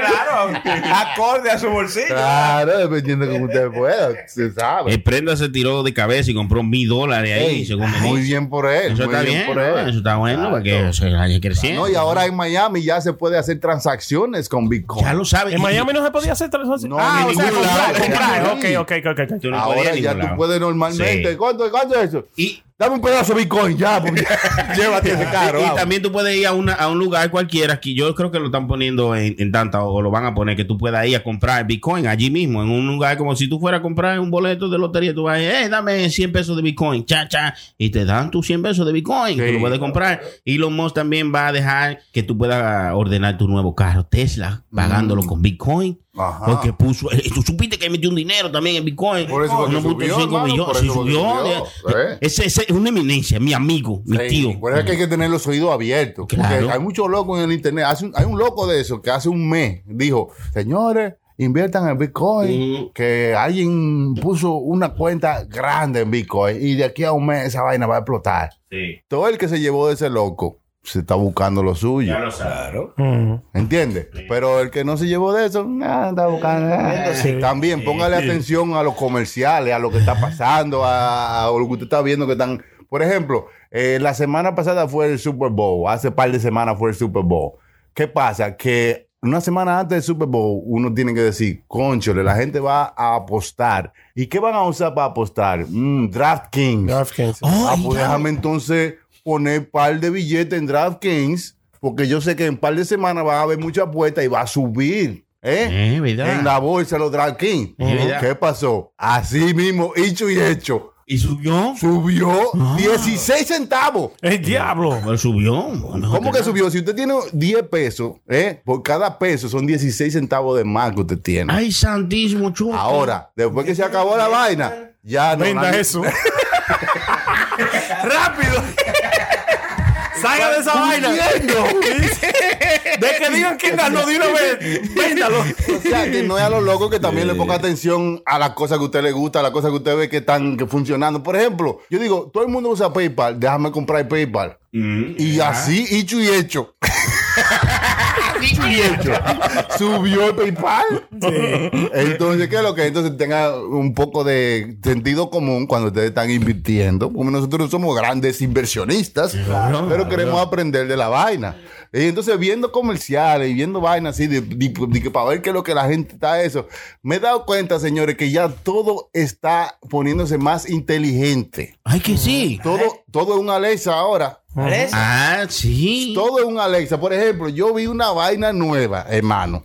claro, acorde a su bolsillo. claro, dependiendo de cómo usted pueda, se sabe. El prenda se tiró de cabeza y compró mil dólares ahí, Ey, según me muy bien por él. Eso está bien, por ¿no? él. eso está bueno para que se vaya creciendo. No, y ahora en Miami ya se puede hacer transacciones con Bitcoin. ya lo sabes. En Miami no se podía hacer transacciones. No, ah, en o sea, ningún comprar, lado, comprar. Ok, ok, ok, ok. Tú no podías Ahora ya tú lado. puedes normalmente. Sí. ¿Cuánto, ¿Cuánto es eso? Y, Dame un pedazo de Bitcoin ya, porque (laughs) llévate ese carro. y vamos. también tú puedes ir a, una, a un lugar cualquiera que yo creo que lo están poniendo en, en tanta o lo van a poner que tú puedas ir a comprar Bitcoin allí mismo, en un lugar como si tú fueras a comprar un boleto de lotería. Tú vas a ir, eh, dame 100 pesos de Bitcoin, cha, cha, y te dan tus 100 pesos de Bitcoin. Tú lo puedes comprar. Elon Musk también va a dejar que tú puedas ordenar tu nuevo carro Tesla pagándolo con Bitcoin. Ajá. Porque puso, eh, tú supiste que metió un dinero también en Bitcoin. Por eso 1.5 subió, hermano, millones. por eso subió. subió. Ese, ese es una eminencia, mi amigo, mi Sí, tío. Por eso es que hay que tener los oídos abiertos. Claro. Porque hay muchos locos en el internet. Hace un- hay un loco de eso que hace un mes dijo, señores, inviertan en Bitcoin. Mm. Que alguien puso una cuenta grande en Bitcoin y de aquí a un mes esa vaina va a explotar. Sí, Todo el que se llevó de ese loco se está buscando lo suyo. ya lo. Claro. Mm. ¿Entiendes? Pero el que no se llevó de eso, nada, está buscando. Sí. También póngale atención a los comerciales, a lo que está pasando, a, a lo que usted está viendo que están. Por ejemplo, eh, la semana pasada fue el Super Bowl, hace par de semanas fue el Super Bowl. ¿Qué pasa? Que una semana antes del Super Bowl, uno tiene que decir, conchole, la gente va a apostar. ¿Y qué van a usar para apostar? Mm, DraftKings. DraftKings. Ah, pues déjame entonces poner par de billetes en DraftKings, porque yo sé que en par de semanas va a haber mucha apuesta y va a subir. ¿eh? Eh. En la bolsa los DraftKings. ¿Qué pasó? Así mismo, hecho y hecho. ¿Y subió? Subió 16 centavos. El diablo. Pues subió. ¿Cómo que subió? Si usted tiene 10 pesos, ¿eh? por cada peso son 16 centavos de más que usted tiene. Ay, santísimo, chulo. Ahora, después que se acabó la vaina, ya no. Venda nadie- eso. (laughs) (laughs) Rápido. Salga de esa vaina. (laughs) De que digan quién ganó de una vez. (laughs) Véndalo. O sea, que no es a los locos que también le ponga atención a las cosas que a usted le gusta, a las cosas que usted ve que están que funcionando. Por ejemplo, yo digo, todo el mundo usa PayPal, déjame comprar PayPal. y así, hecho y hecho. (laughs) Dicho y hecho. Subió el PayPal. Entonces, ¿qué es lo que? Entonces tenga un poco de sentido común cuando ustedes están invirtiendo. Como nosotros somos grandes inversionistas, pero queremos aprender de la vaina. Y entonces viendo comerciales y viendo vainas así, de, de- de que para ver qué es lo que la gente está eso, me he dado cuenta, señores, que ya todo está poniéndose más inteligente. Ay, que sí. Todo, todo es un Alexa ahora. Alexa. Ah, sí. Todo es un Alexa. Por ejemplo, yo vi una vaina nueva, hermano,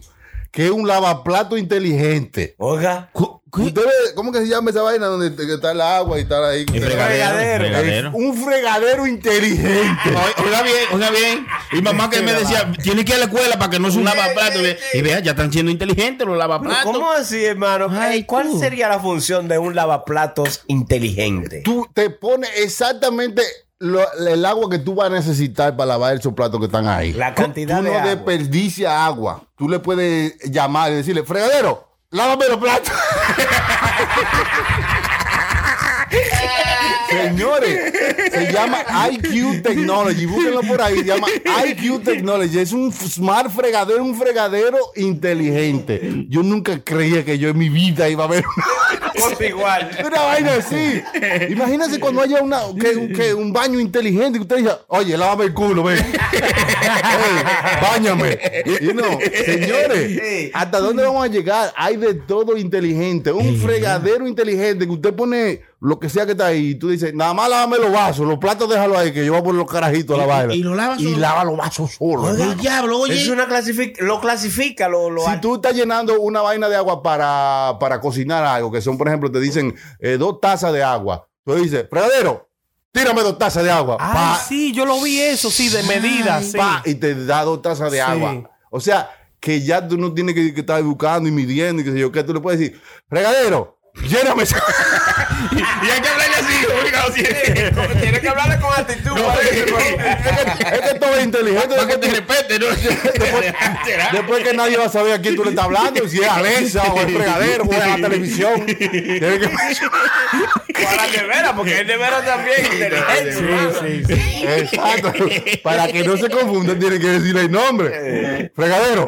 que es un lavaplato inteligente. Oiga. ¿Ustedes, ¿Cómo que se llama esa vaina donde te- que está el agua y está ahí? El fregadero. Es un fregadero inteligente. Oiga bien, oiga bien. Y mamá que me decía, tiene que ir a la escuela para que no se un lavaplato. Y vea, ya están siendo inteligentes los lavaplatos. ¿Cómo así, hermano? Ay, ¿Cuál tú. sería la función de un lavaplatos inteligente? Tú te pones exactamente lo- el agua que tú vas a necesitar para lavar esos platos que están ahí. La cantidad tú de no agua. desperdicias agua. Tú le puedes llamar y decirle, fregadero, lávame los platos. (laughs) Señores, se llama IQ Technology. Búsquenlo por ahí. Se llama IQ Technology. Es un smart fregadero, un fregadero inteligente. Yo nunca creía que yo en mi vida iba a ver una (laughs) Pues igual. una vaina así. Imagínense cuando haya una, que, un- que un baño inteligente y usted diga, oye, lávame el culo, ven. Ey, báñame. Y no, señores, ¿hasta dónde vamos a llegar? Hay de todo inteligente. Un fregadero inteligente que usted pone lo que sea que está ahí y tú dices, nada más lávame los vasos, los platos déjalo ahí, que yo voy a poner los carajitos a la Y- vaina. y lo lava Y solo. lava los vasos solo. El diablo, oye. Es una clasific lo clasifica, lo, lo Si tú estás llenando una vaina de agua para, para cocinar algo, que son, por ejemplo, te dicen eh, dos tazas de agua. Tú dices, fregadero, tírame dos tazas de agua. Pa, sí, yo lo vi eso, sí, de medidas, sí. y te da dos tazas de Sí. agua. O sea, que ya tú no tienes que, que estar buscando y midiendo y qué sé yo, que tú le puedes decir, fregadero, lléname esa. (laughs) Y hay que hablarle así, obligado siempre. (laughs) Tienes que hablarle con actitud. parece, porque- es que todo es inteligente. Para que después, te respete, ¿no? (laughs) después que nadie va a saber a quién tú le estás hablando, si es Alexa o el fregadero o es la televisión. Que- O a la nevera, porque el nevera también inteligente. Sí, sí, sí. Exacto. Para que no se confundan, tiene que decirle el nombre. Fregadero.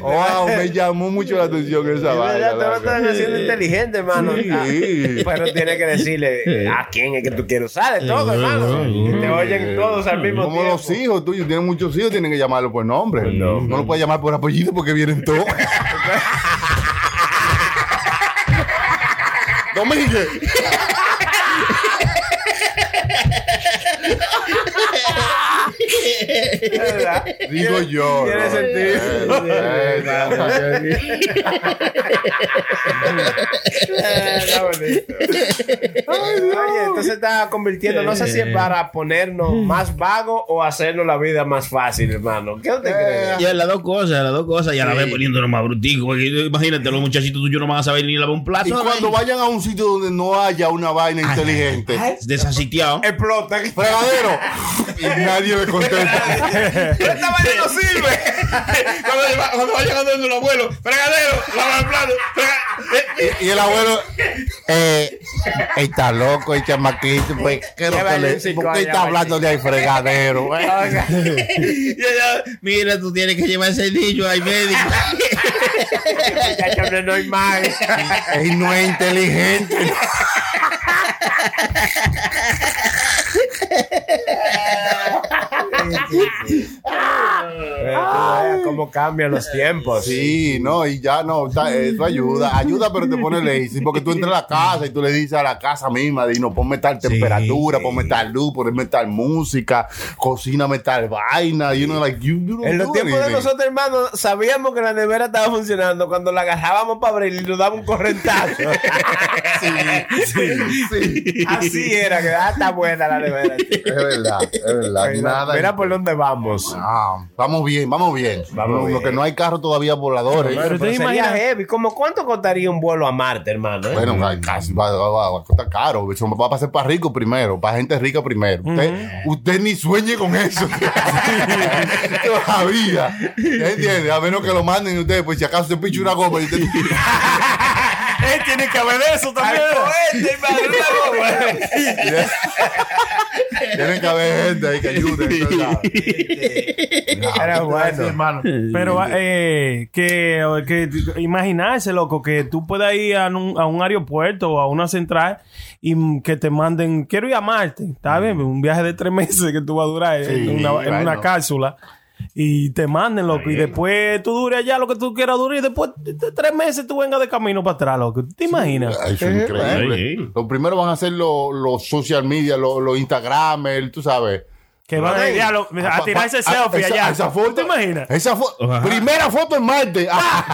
Wow, me llamó mucho la atención esa Ya te lo vaina. están haciendo inteligente, hermano. Sí. Ah, Pero tienes que decirle a quién es que tú quieres usar de todo, hermano. Que te oyen todos al mismo Como tiempo. los hijos tuyos tienen muchos hijos, tienen que llamarlo por nombre. No, lo puedes llamar por apellido porque vienen todos. (laughs) Domínguez. (laughs) ¿Verdad? (laughs) Digo yo. Tiene ¿no? sentido. Eh, eh, Eh, está bonito. Oye, entonces está convirtiendo, no sé si es para ponernos más vagos o hacernos la vida más fácil, hermano. ¿Qué usted cree? Y a las dos cosas, a las dos cosas, y a la vez poniéndonos más bruticos. porque Imagínate, los muchachitos tuyos no van a saber ni lavar un plato. Y cuando vayan a un sitio donde no haya una vaina inteligente, Desasitiado. Explota. (laughs) fregadero, y nadie le (laughs) contesta. Esta vaina no sirve. cuando, cuando vayan a donde los abuelos, fregadero, lava el plato. frega- Y, y el abuelo, eh, está loco el chamaquito, pues, ¿qué es lo que le- ¿Por qué está hablando de ahí fregadero? eh? (laughs) Y ella, mira, tú tienes que llevar ese niño al médico. Muchacho, no, no hay más. Él no es inteligente. (laughs) Cómo cambian los tiempos. Sí, no, y ya no, eso ayuda, ayuda, pero te pone lazy, porque tú entras a la casa y tú le dices a la casa misma, no, ponme tal temperatura, ponme tal luz, ponme tal música, cocíname tal vaina, y uno like, you, you don't En los tiempos de nosotros, hermanos, sabíamos que la nevera estaba funcionando cuando la agarrábamos para abrir y nos daba un correntazo. (laughs) Sí, sí, Así era, que ah, está buena la nevera. es verdad, es verdad, Mira, nada. mira por dónde vamos. Ah, vamos bien, vamos bien. Vamos Lo que no hay carro todavía voladores. Pero Pero te sería imaginas- heavy. ¿Cómo cuánto costaría un vuelo a Marte, hermano? eh? Bueno, va- casi va, va- va- va a costar caro. Eso va a pasar para ricos primero, para gente rica primero. Usted, usted ni sueñe con eso. (laughs) Todavía. ¿Entiende? A menos que lo manden ustedes, pues si acaso se pincha una goma y usted. Tiene que haber eso también. Tienen que haber gente ahí que ayude. ¿verdad? Era bueno. hermano. Pero eh, que, que imaginarse, loco, que tú puedas ir a un, a un aeropuerto o a una central y mm, que te manden, quiero ir a Marte, ¿está bien? Un viaje de tres meses que tú vas a durar en, una, en una bueno. cápsula. Y te manden, loco. Y después tú dures allá lo que tú quieras durar. Y después de de tres meses tú vengas de camino para atrás, loco. ¿Te imaginas? Eso es increíble. Sí, sí. Lo primero van a ser los los social media, los los Instagram, el, tú sabes. Que van a, ir a, lo- a tirarse Ah, selfie allá. Esa foto, ¿Te imaginas? Esa fo- Ajá. primera foto en Marte. (laughs) Ah,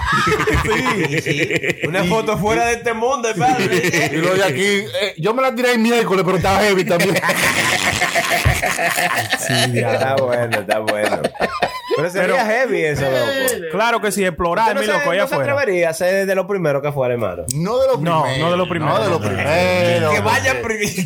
Una foto fuera de este mundo, padre. (laughs) y lo de aquí, eh, yo me la tiré el miércoles, pero estaba heavy también. (laughs) Está bueno, está bueno. Pero sería heavy eso, loco. Claro que sí, explorar, mi no, loco, allá no se afuera. atrevería a ser de lo primero que fuera, hermano. No de lo No, primero. no de lo primero. No de lo primero. Que vayan,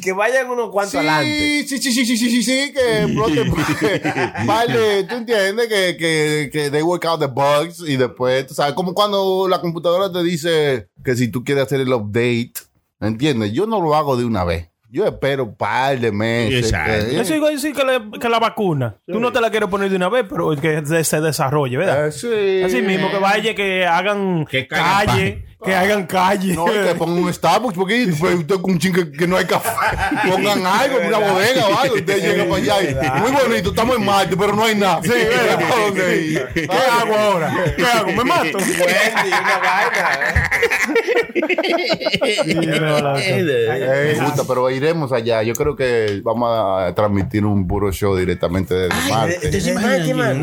que vayan unos cuantos adelante. Sí, sí, sí, sí, sí, sí, sí, que (laughs) (laughs) vale, tú entiendes que, que, que they work out the bugs y después, tú sabes, como cuando la computadora te dice que si tú quieres hacer el update, ¿entiendes? Yo no lo hago de una vez. Yo espero un par de meses. Que- Eso igual decir que, le- que la vacuna. Tú no te la quieres poner de una vez, pero que se, desarrolle, ¿verdad? Eh, sí. Así mismo, que vaya, que hagan Que calle, que hagan calle. No, y que pongan un Starbucks, porque pues, usted con un chingue que no hay café. (laughs) Pongan algo, una bodega o algo. Usted llega para allá y muy bonito, estamos en Marte, pero no hay nada. Sí, (laughs) ¿verdad? ¿A dónde ir? ¿Qué hago ahora? ¿Qué hago? ¿Me mato? Wendy, una vaina. Eh, me gusta, pero iremos allá. Yo creo que vamos a transmitir un puro show directamente desde Marte.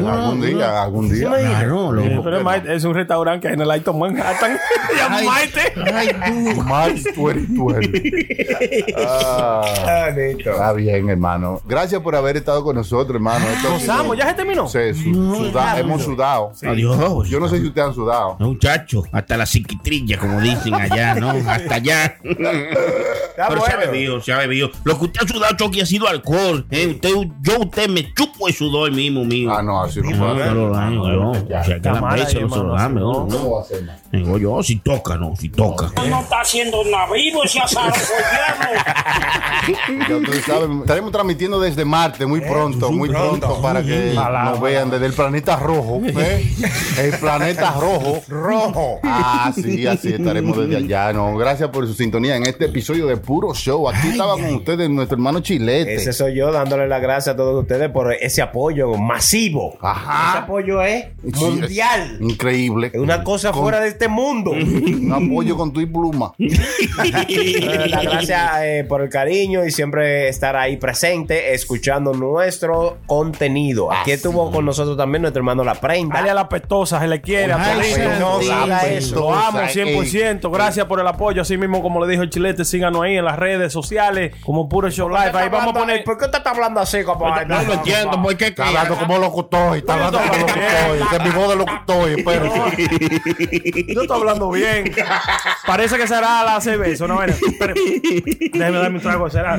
Algún día, algún día. Claro. Pero es un restaurante que hay en el Alto Manhattan. (laughs) Ya Maite. Ay, tú. March 2020. Ah, Ah, listo. está bien, hermano. Gracias por haber estado con nosotros, hermano. Gozamos, ya se terminó. Sí, su- suda- hemos sudado. Adiós. Yo no sé si ustedes han sudado. No, Muchacho, hasta la psiquitrilla, como dicen allá, ¿no? Hasta allá. Pero se ha bebido, se ha bebido. Lo que usted ha sudado, Chucky, ha sido alcohol. ¿eh? Usted, yo, usted me chupo el sudor mismo, mío. Ah, no, así no No, no lo dan, no. O sea, que Está la mal veces ahí, no se lo hermano, dan, así no, no. no. ¿Cómo va a ser, man? Digo yo, si toca, no, si toca. No está haciendo nada vivo ese asado (laughs) Ya ustedes saben, estaremos transmitiendo desde Marte muy pronto, muy pronto, para que nos vean desde el planeta rojo. ¿eh? (laughs) El planeta rojo. Rojo. Ah, sí, así estaremos desde allá. No, gracias por su sintonía en este episodio de Puro Show. Aquí estaba con ustedes nuestro hermano Chilete. Ese soy yo dándole las gracias a todos ustedes por ese apoyo masivo. Ajá. Ese apoyo es Sí, mundial. es increíble. Es una cosa Con- fuera de este mundo. (laughs) Un apoyo con tu y pluma. (laughs) Eh, Las gracias eh, por el cariño y siempre estar ahí presente, escuchando nuestro contenido. Aquí estuvo con nosotros también nuestro hermano La Prenda. Dale a la pestosa, se le quiere. no. Lo amo Ey. 100%. Gracias por el apoyo. Así mismo, como le dijo el chilete, síganos ahí en las redes sociales como Puro Show Live. Ahí vamos a poner. ¿Por qué usted está hablando así, compadre? No lo entiendo, ¿por qué? Está hablando como locutor, está hablando como locutor. Es mi voz de locutor, (laughs) espérate. Yo estoy hablando bien. Parece que será la cerveza, ¿no? Bueno, espere. Déjeme darme un trago, será.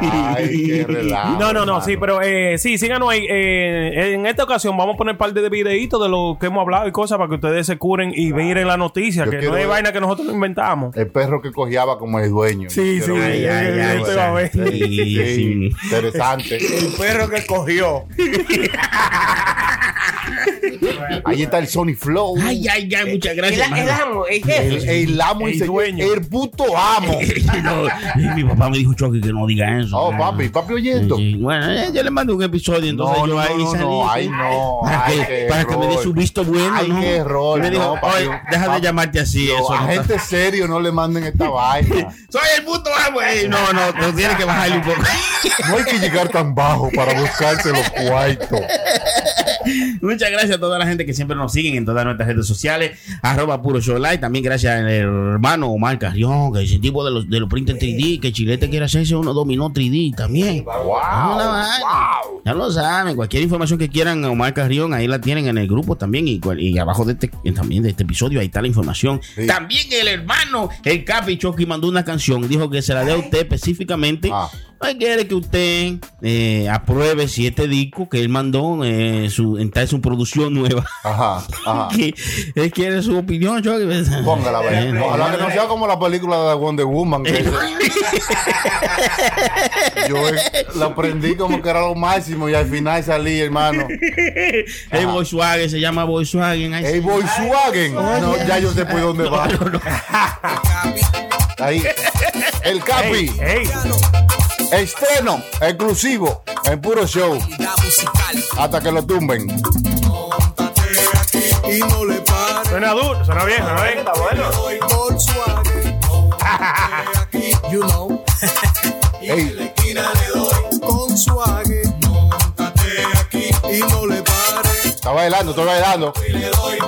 Ay, qué relajo. No, no, no, hermano. sí, pero eh, sí, síganos ahí. Eh, en esta ocasión vamos a poner un par de videitos de lo que hemos hablado y cosas para que ustedes se curen y miren la noticia, Yo que quiero no es ver- vaina que nosotros no inventamos. El perro que cojeaba como el dueño. Sí, Quiero sí, ver. Ay, ay, ay, Usted va a ver. Sí, Sí, sí. interesante. El perro que cogió. (laughs) Ahí está el Sony Flow. Ay, ay, ay, muchas El, gracias. el amo, el El, jefe. el amo y El señor, dueño. el puto amo. (laughs) No, mi papá me dijo, Chucky, que no diga eso. Oh, papi, papi oyendo. Sí, Bueno, eh, yo le mando un episodio, entonces No, yo no, ahí no, salí. no, ay, no, Para, ay, que, para que me dé su visto bueno. Ay, ¿no? qué error, me dijo, oye, deja de Papi, llamarte así. No, eso a no está- gente serio no le manden esta (laughs) vaina. Soy el puto amo. No, no, no tiene que bajarle un poco. No hay que llegar tan bajo para buscarse los cuartos. (laughs) Muchas gracias a toda la gente que siempre nos siguen en todas nuestras redes sociales. Arroba Puro Show Live. También gracias al hermano Omar Carrión, que es el tipo de los, de los print en 3D, que Chilete quiere hacerse uno dominó 3D también. Wow. Ya lo saben, cualquier información que quieran, Omar Carrión, ahí la tienen en el grupo también. Y, abajo de este, también de este episodio, ahí está la información. Sí. También el hermano, el Capi Chucky, mandó una canción. Dijo que se la dé a usted específicamente. Ah. Él quiere que usted eh, apruebe siete discos que él mandó eh, su, en, su producción nueva. Ajá, ajá. (laughs) Que él quiere su opinión, Chucky. Póngala. Eh, Ojalá que no sea como la película de Wonder Woman. que (laughs) yo eh, la aprendí como que era lo máximo y al final salí, hermano. (laughs) El Volkswagen se llama Volkswagen. Sí. Volkswagen. No, ya yo sé por dónde va. Ahí. El Capi. Ey, Estreno exclusivo en puro show. Hasta que lo tumben. Y no le suena duro, suena bien, suena bien. Está bueno. Volkswagen. (laughs) You know. (laughs) Ey, Con suave. Móntate aquí. Y no le pare. está bailando, estoy bailando.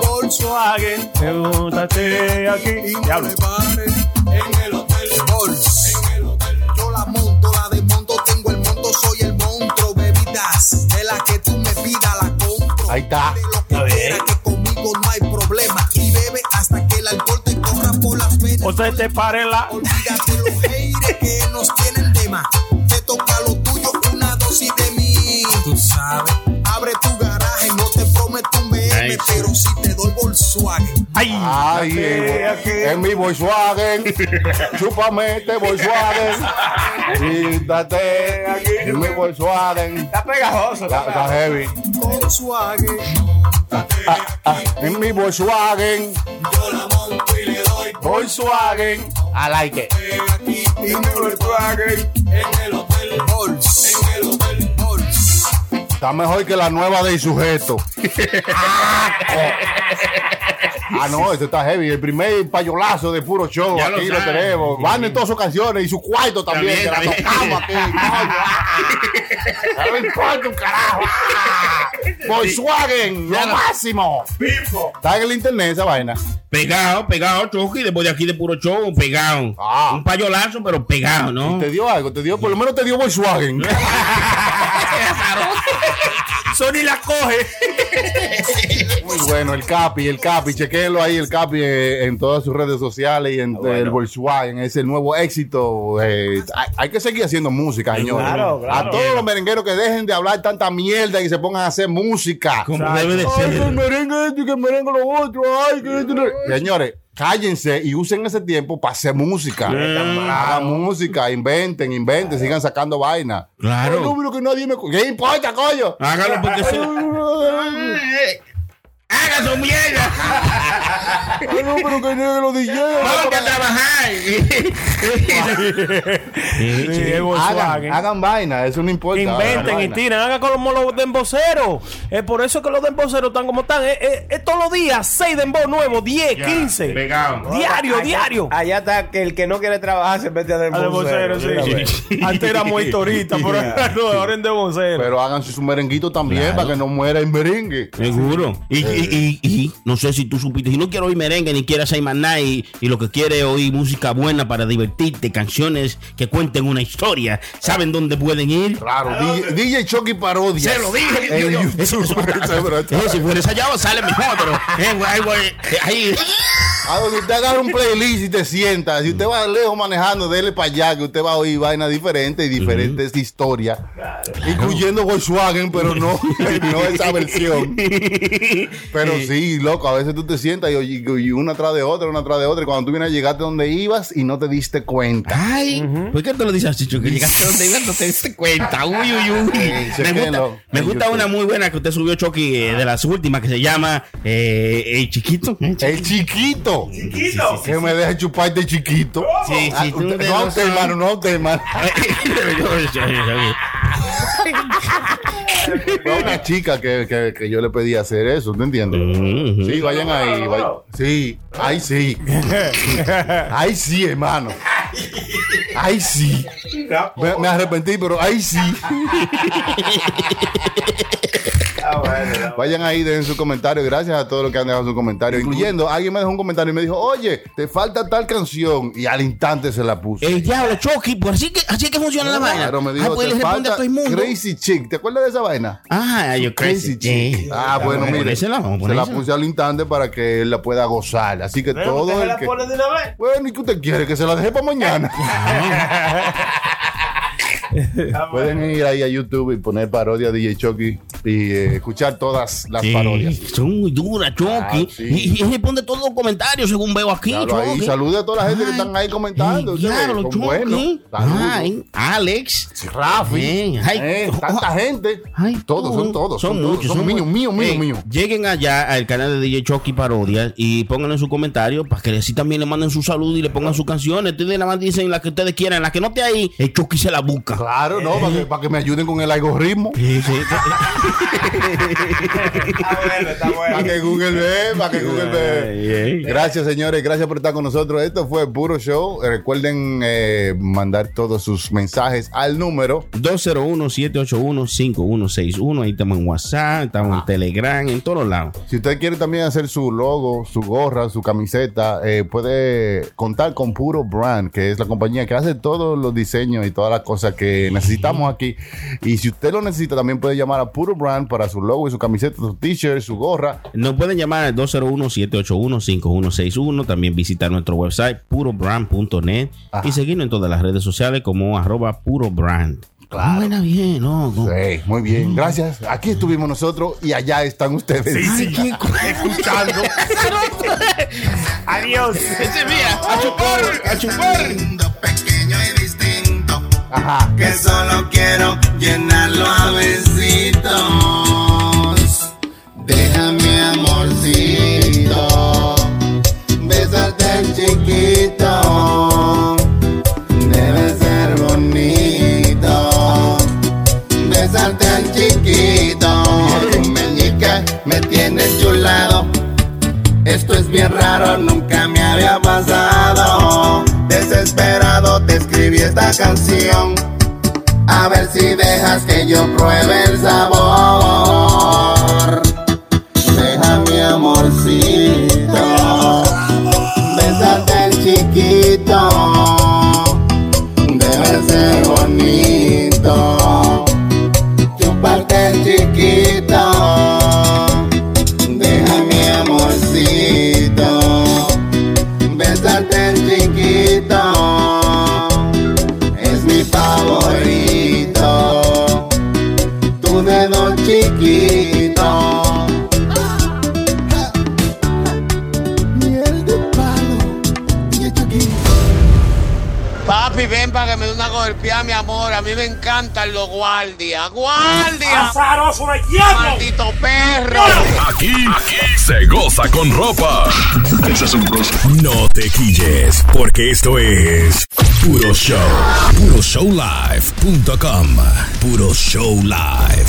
Volkswagen. Pregúntate aquí. Y no le pare. En el Bebidas de la que tú me pidas, la compro. Ahí está. De lo que conmigo no hay problema. Y bebe hasta que el alcohol te corra por las venas. O sea, te pare la. Olvídate los haters que nos tienen de más. Te toca lo tuyo, una dosis de mí. Tú sabes. Abre tu pero si te doy Volkswagen. Ay, Ay, eh, en mi Volkswagen. Chúpame este Volkswagen. Y date aquí en mi Volkswagen. (laughs) Está pegajoso. Está, está heavy. Volkswagen. Ah, en mi Volkswagen. Yo la monto y le doy Volkswagen. I like it. Y me Volkswagen. En el hotel. En el hotel. Está mejor que la nueva de sujeto. ah, no, este está heavy. El primer payolazo de puro show. Ya aquí lo, tenemos. Van en todas sus canciones y su cuarto también. También, que la tocamos aquí. (laughs) carajo. Volkswagen, lo máximo. Está en el internet esa vaina. Pegado, pegado, Chucky. Después de aquí de puro show, pegado. Ah. Un payolazo, pero pegado, ¿no? Te dio algo, te dio, por lo menos te dio Volkswagen. (laughs) Sony la coge. (laughs) Muy bueno, el Capi, el Capi, chequenlo ahí, el Capi eh, en todas sus redes sociales y en el Volkswagen, es el nuevo éxito. eh, hay, hay que seguir haciendo música, señores. Claro, claro. A todos los merengueros que dejen de hablar tanta mierda y se pongan a hacer música. Como debe de Ay, que el merengue esto y que el merengue lo otro. Ay, que Señores, cállense y usen ese tiempo para hacer música. Hagan música, inventen, inventen, sigan sacando vaina. Claro. No, pero que nadie me. ¿Qué importa, coño? Hágalo porque. ¡Haga su mierda! Ay, no, pero que no los DJ. ¡Vamos a trabajar! Sí. Hagan, hagan vaina, eso no importa. Inventen y tiren, hagan como los demboceros. Es por eso que los demboceros están como están. Es, todos los días, 6 dembos nuevos, 10, 15. Pegado. Diario, Allá- diario. Allá está que el que no quiere trabajar se mete a dembocero. sí. (laughs) Antes era motorista, pero ahora no, ahora en dembocero. Pero hagan su merenguito también para que no muera el merengue. Seguro. Y, y, y, y no sé si tú supiste, si no quiero oír merengue ni quiero hacer más nada y, y lo que quiere es oír música buena para divertirte, canciones que cuenten una historia, ¿saben dónde pueden ir? Claro, DJ, DJ Chucky Parodia. Se lo dije. En yo- yo- YouTube. eso- eso- Eh, si fuera ensayado sale mejor, pero eh, eh, ahí. A donde usted agarra un playlist y te sienta. Si usted va lejos manejando, dele para allá, que usted va a oír vainas diferentes y diferentes historias. Incluyendo Volkswagen, pero no, (laughs) no esa versión. Pero sí, loco, a veces tú te sientas y, y una tras de otra, una tras de otra. Y cuando tú vienes a llegar donde ibas y no te diste cuenta. Ay, ¿por qué tú lo dices, Chicho? Que llegaste donde ibas, no te diste cuenta. Uy, uy, uy. me gusta, me gusta una muy buena que usted subió, Chucky, eh, de las últimas, que se llama eh, El Chiquito. El chiquito. Que me deje chuparte chiquito. Sí, Ah, sí, tú usted- no usted, hermano, no a usted, hermano. Fue una chica que, que, que yo le pedí hacer eso, ¿te entiendes? Sí, vayan ahí. vay- Sí, ahí sí. (laughs) Ahí sí, hermano. Ahí sí. Me, me arrepentí, pero ahí sí. (laughs) Vayan ahí, dejen su comentario. Gracias a todos los que han dejado su comentario, incluyendo alguien me dejó un comentario y me dijo, oye, te falta tal canción. Y al instante se la puso. El diablo, Chucky, pues así que, así que funciona la vaina. Claro, me Ah, dijo, pues te le responde a falta todo el mundo. Crazy Chick. ¿Te acuerdas de esa vaina? Ah, yo Crazy Chick. Ah, bueno, mire. ponérsela, vamos a Se la puse al instante para que él la pueda gozar. Así que todo ¿Usted el la que... pone de una vez? Bueno, ¿y qué usted quiere? ¿Que se la deje para mañana? (laughs) (laughs) Pueden ir ahí a YouTube y poner parodia DJ Chucky y eh, escuchar todas las Sí, parodias. Son muy duras, Chucky. Ah, sí. y, y él responde todos los comentarios según veo aquí. Claro, ahí, Chucky. salude a toda la gente que están ahí comentando. eh, son Chucky. Ay, Alex. Rafi, Eh, ay, eh, tanta gente. Ay, todos, son todos. Son, Son, todos, muchos. Son míos, míos, míos, Eh, míos. Lleguen allá al canal de DJ Chucky Parodia y pónganle su comentario para que así también le manden su salud y le pongan sus canciones. Ustedes nada más dicen las que ustedes quieran, las que no esté ahí, el Chucky se la busca. Claro, no, para que, para que me ayuden con el algoritmo. Sí, sí. (laughs) Está bueno, está Para bueno. que Google ve, para que Google ve. Gracias, señores. Gracias por estar con nosotros. Esto fue Puro Show. Recuerden eh, mandar todos sus mensajes al número. 201-781-5161. Ahí estamos en WhatsApp, estamos en Telegram, en todos lados. Si usted quiere también hacer su logo, su gorra, su camiseta, eh, puede contar con Puro Brand, que es la compañía que hace todos los diseños y todas las cosas que necesitamos aquí. Y si usted lo necesita, también puede llamar a Puro Brand para su logo y su camiseta, su t-shirt, su gorra. Nos pueden llamar al 201-781-5161. También visitar nuestro website purobrand.net y seguirnos en todas las redes sociales como arroba purobrand. Claro. Buena bien, no. no. Sí, muy bien, gracias. Aquí estuvimos nosotros y allá están ustedes. Ay, qué cu- (laughs) escuchando. (laughs) Adiós. Ese mía, a chupar, a chupar. Que solo quiero llenarlo a besitos. Déjame amorcito, besarte el chiquito. Debe ser bonito, besarte al chiquito. Tu meñique me tiene chulado. Esto es bien raro, nunca esta canción. A ver si dejas que yo pruebe el sabor. Una golpeada, mi amor. A mí me encantan los guardias. ¡Guardia! ¡Azaroso de diablo! ¡Maldito perro! Aquí, aquí se goza con ropa. No te quilles, porque esto es Puro Show. PuroShowLive.com. Puro Show Live.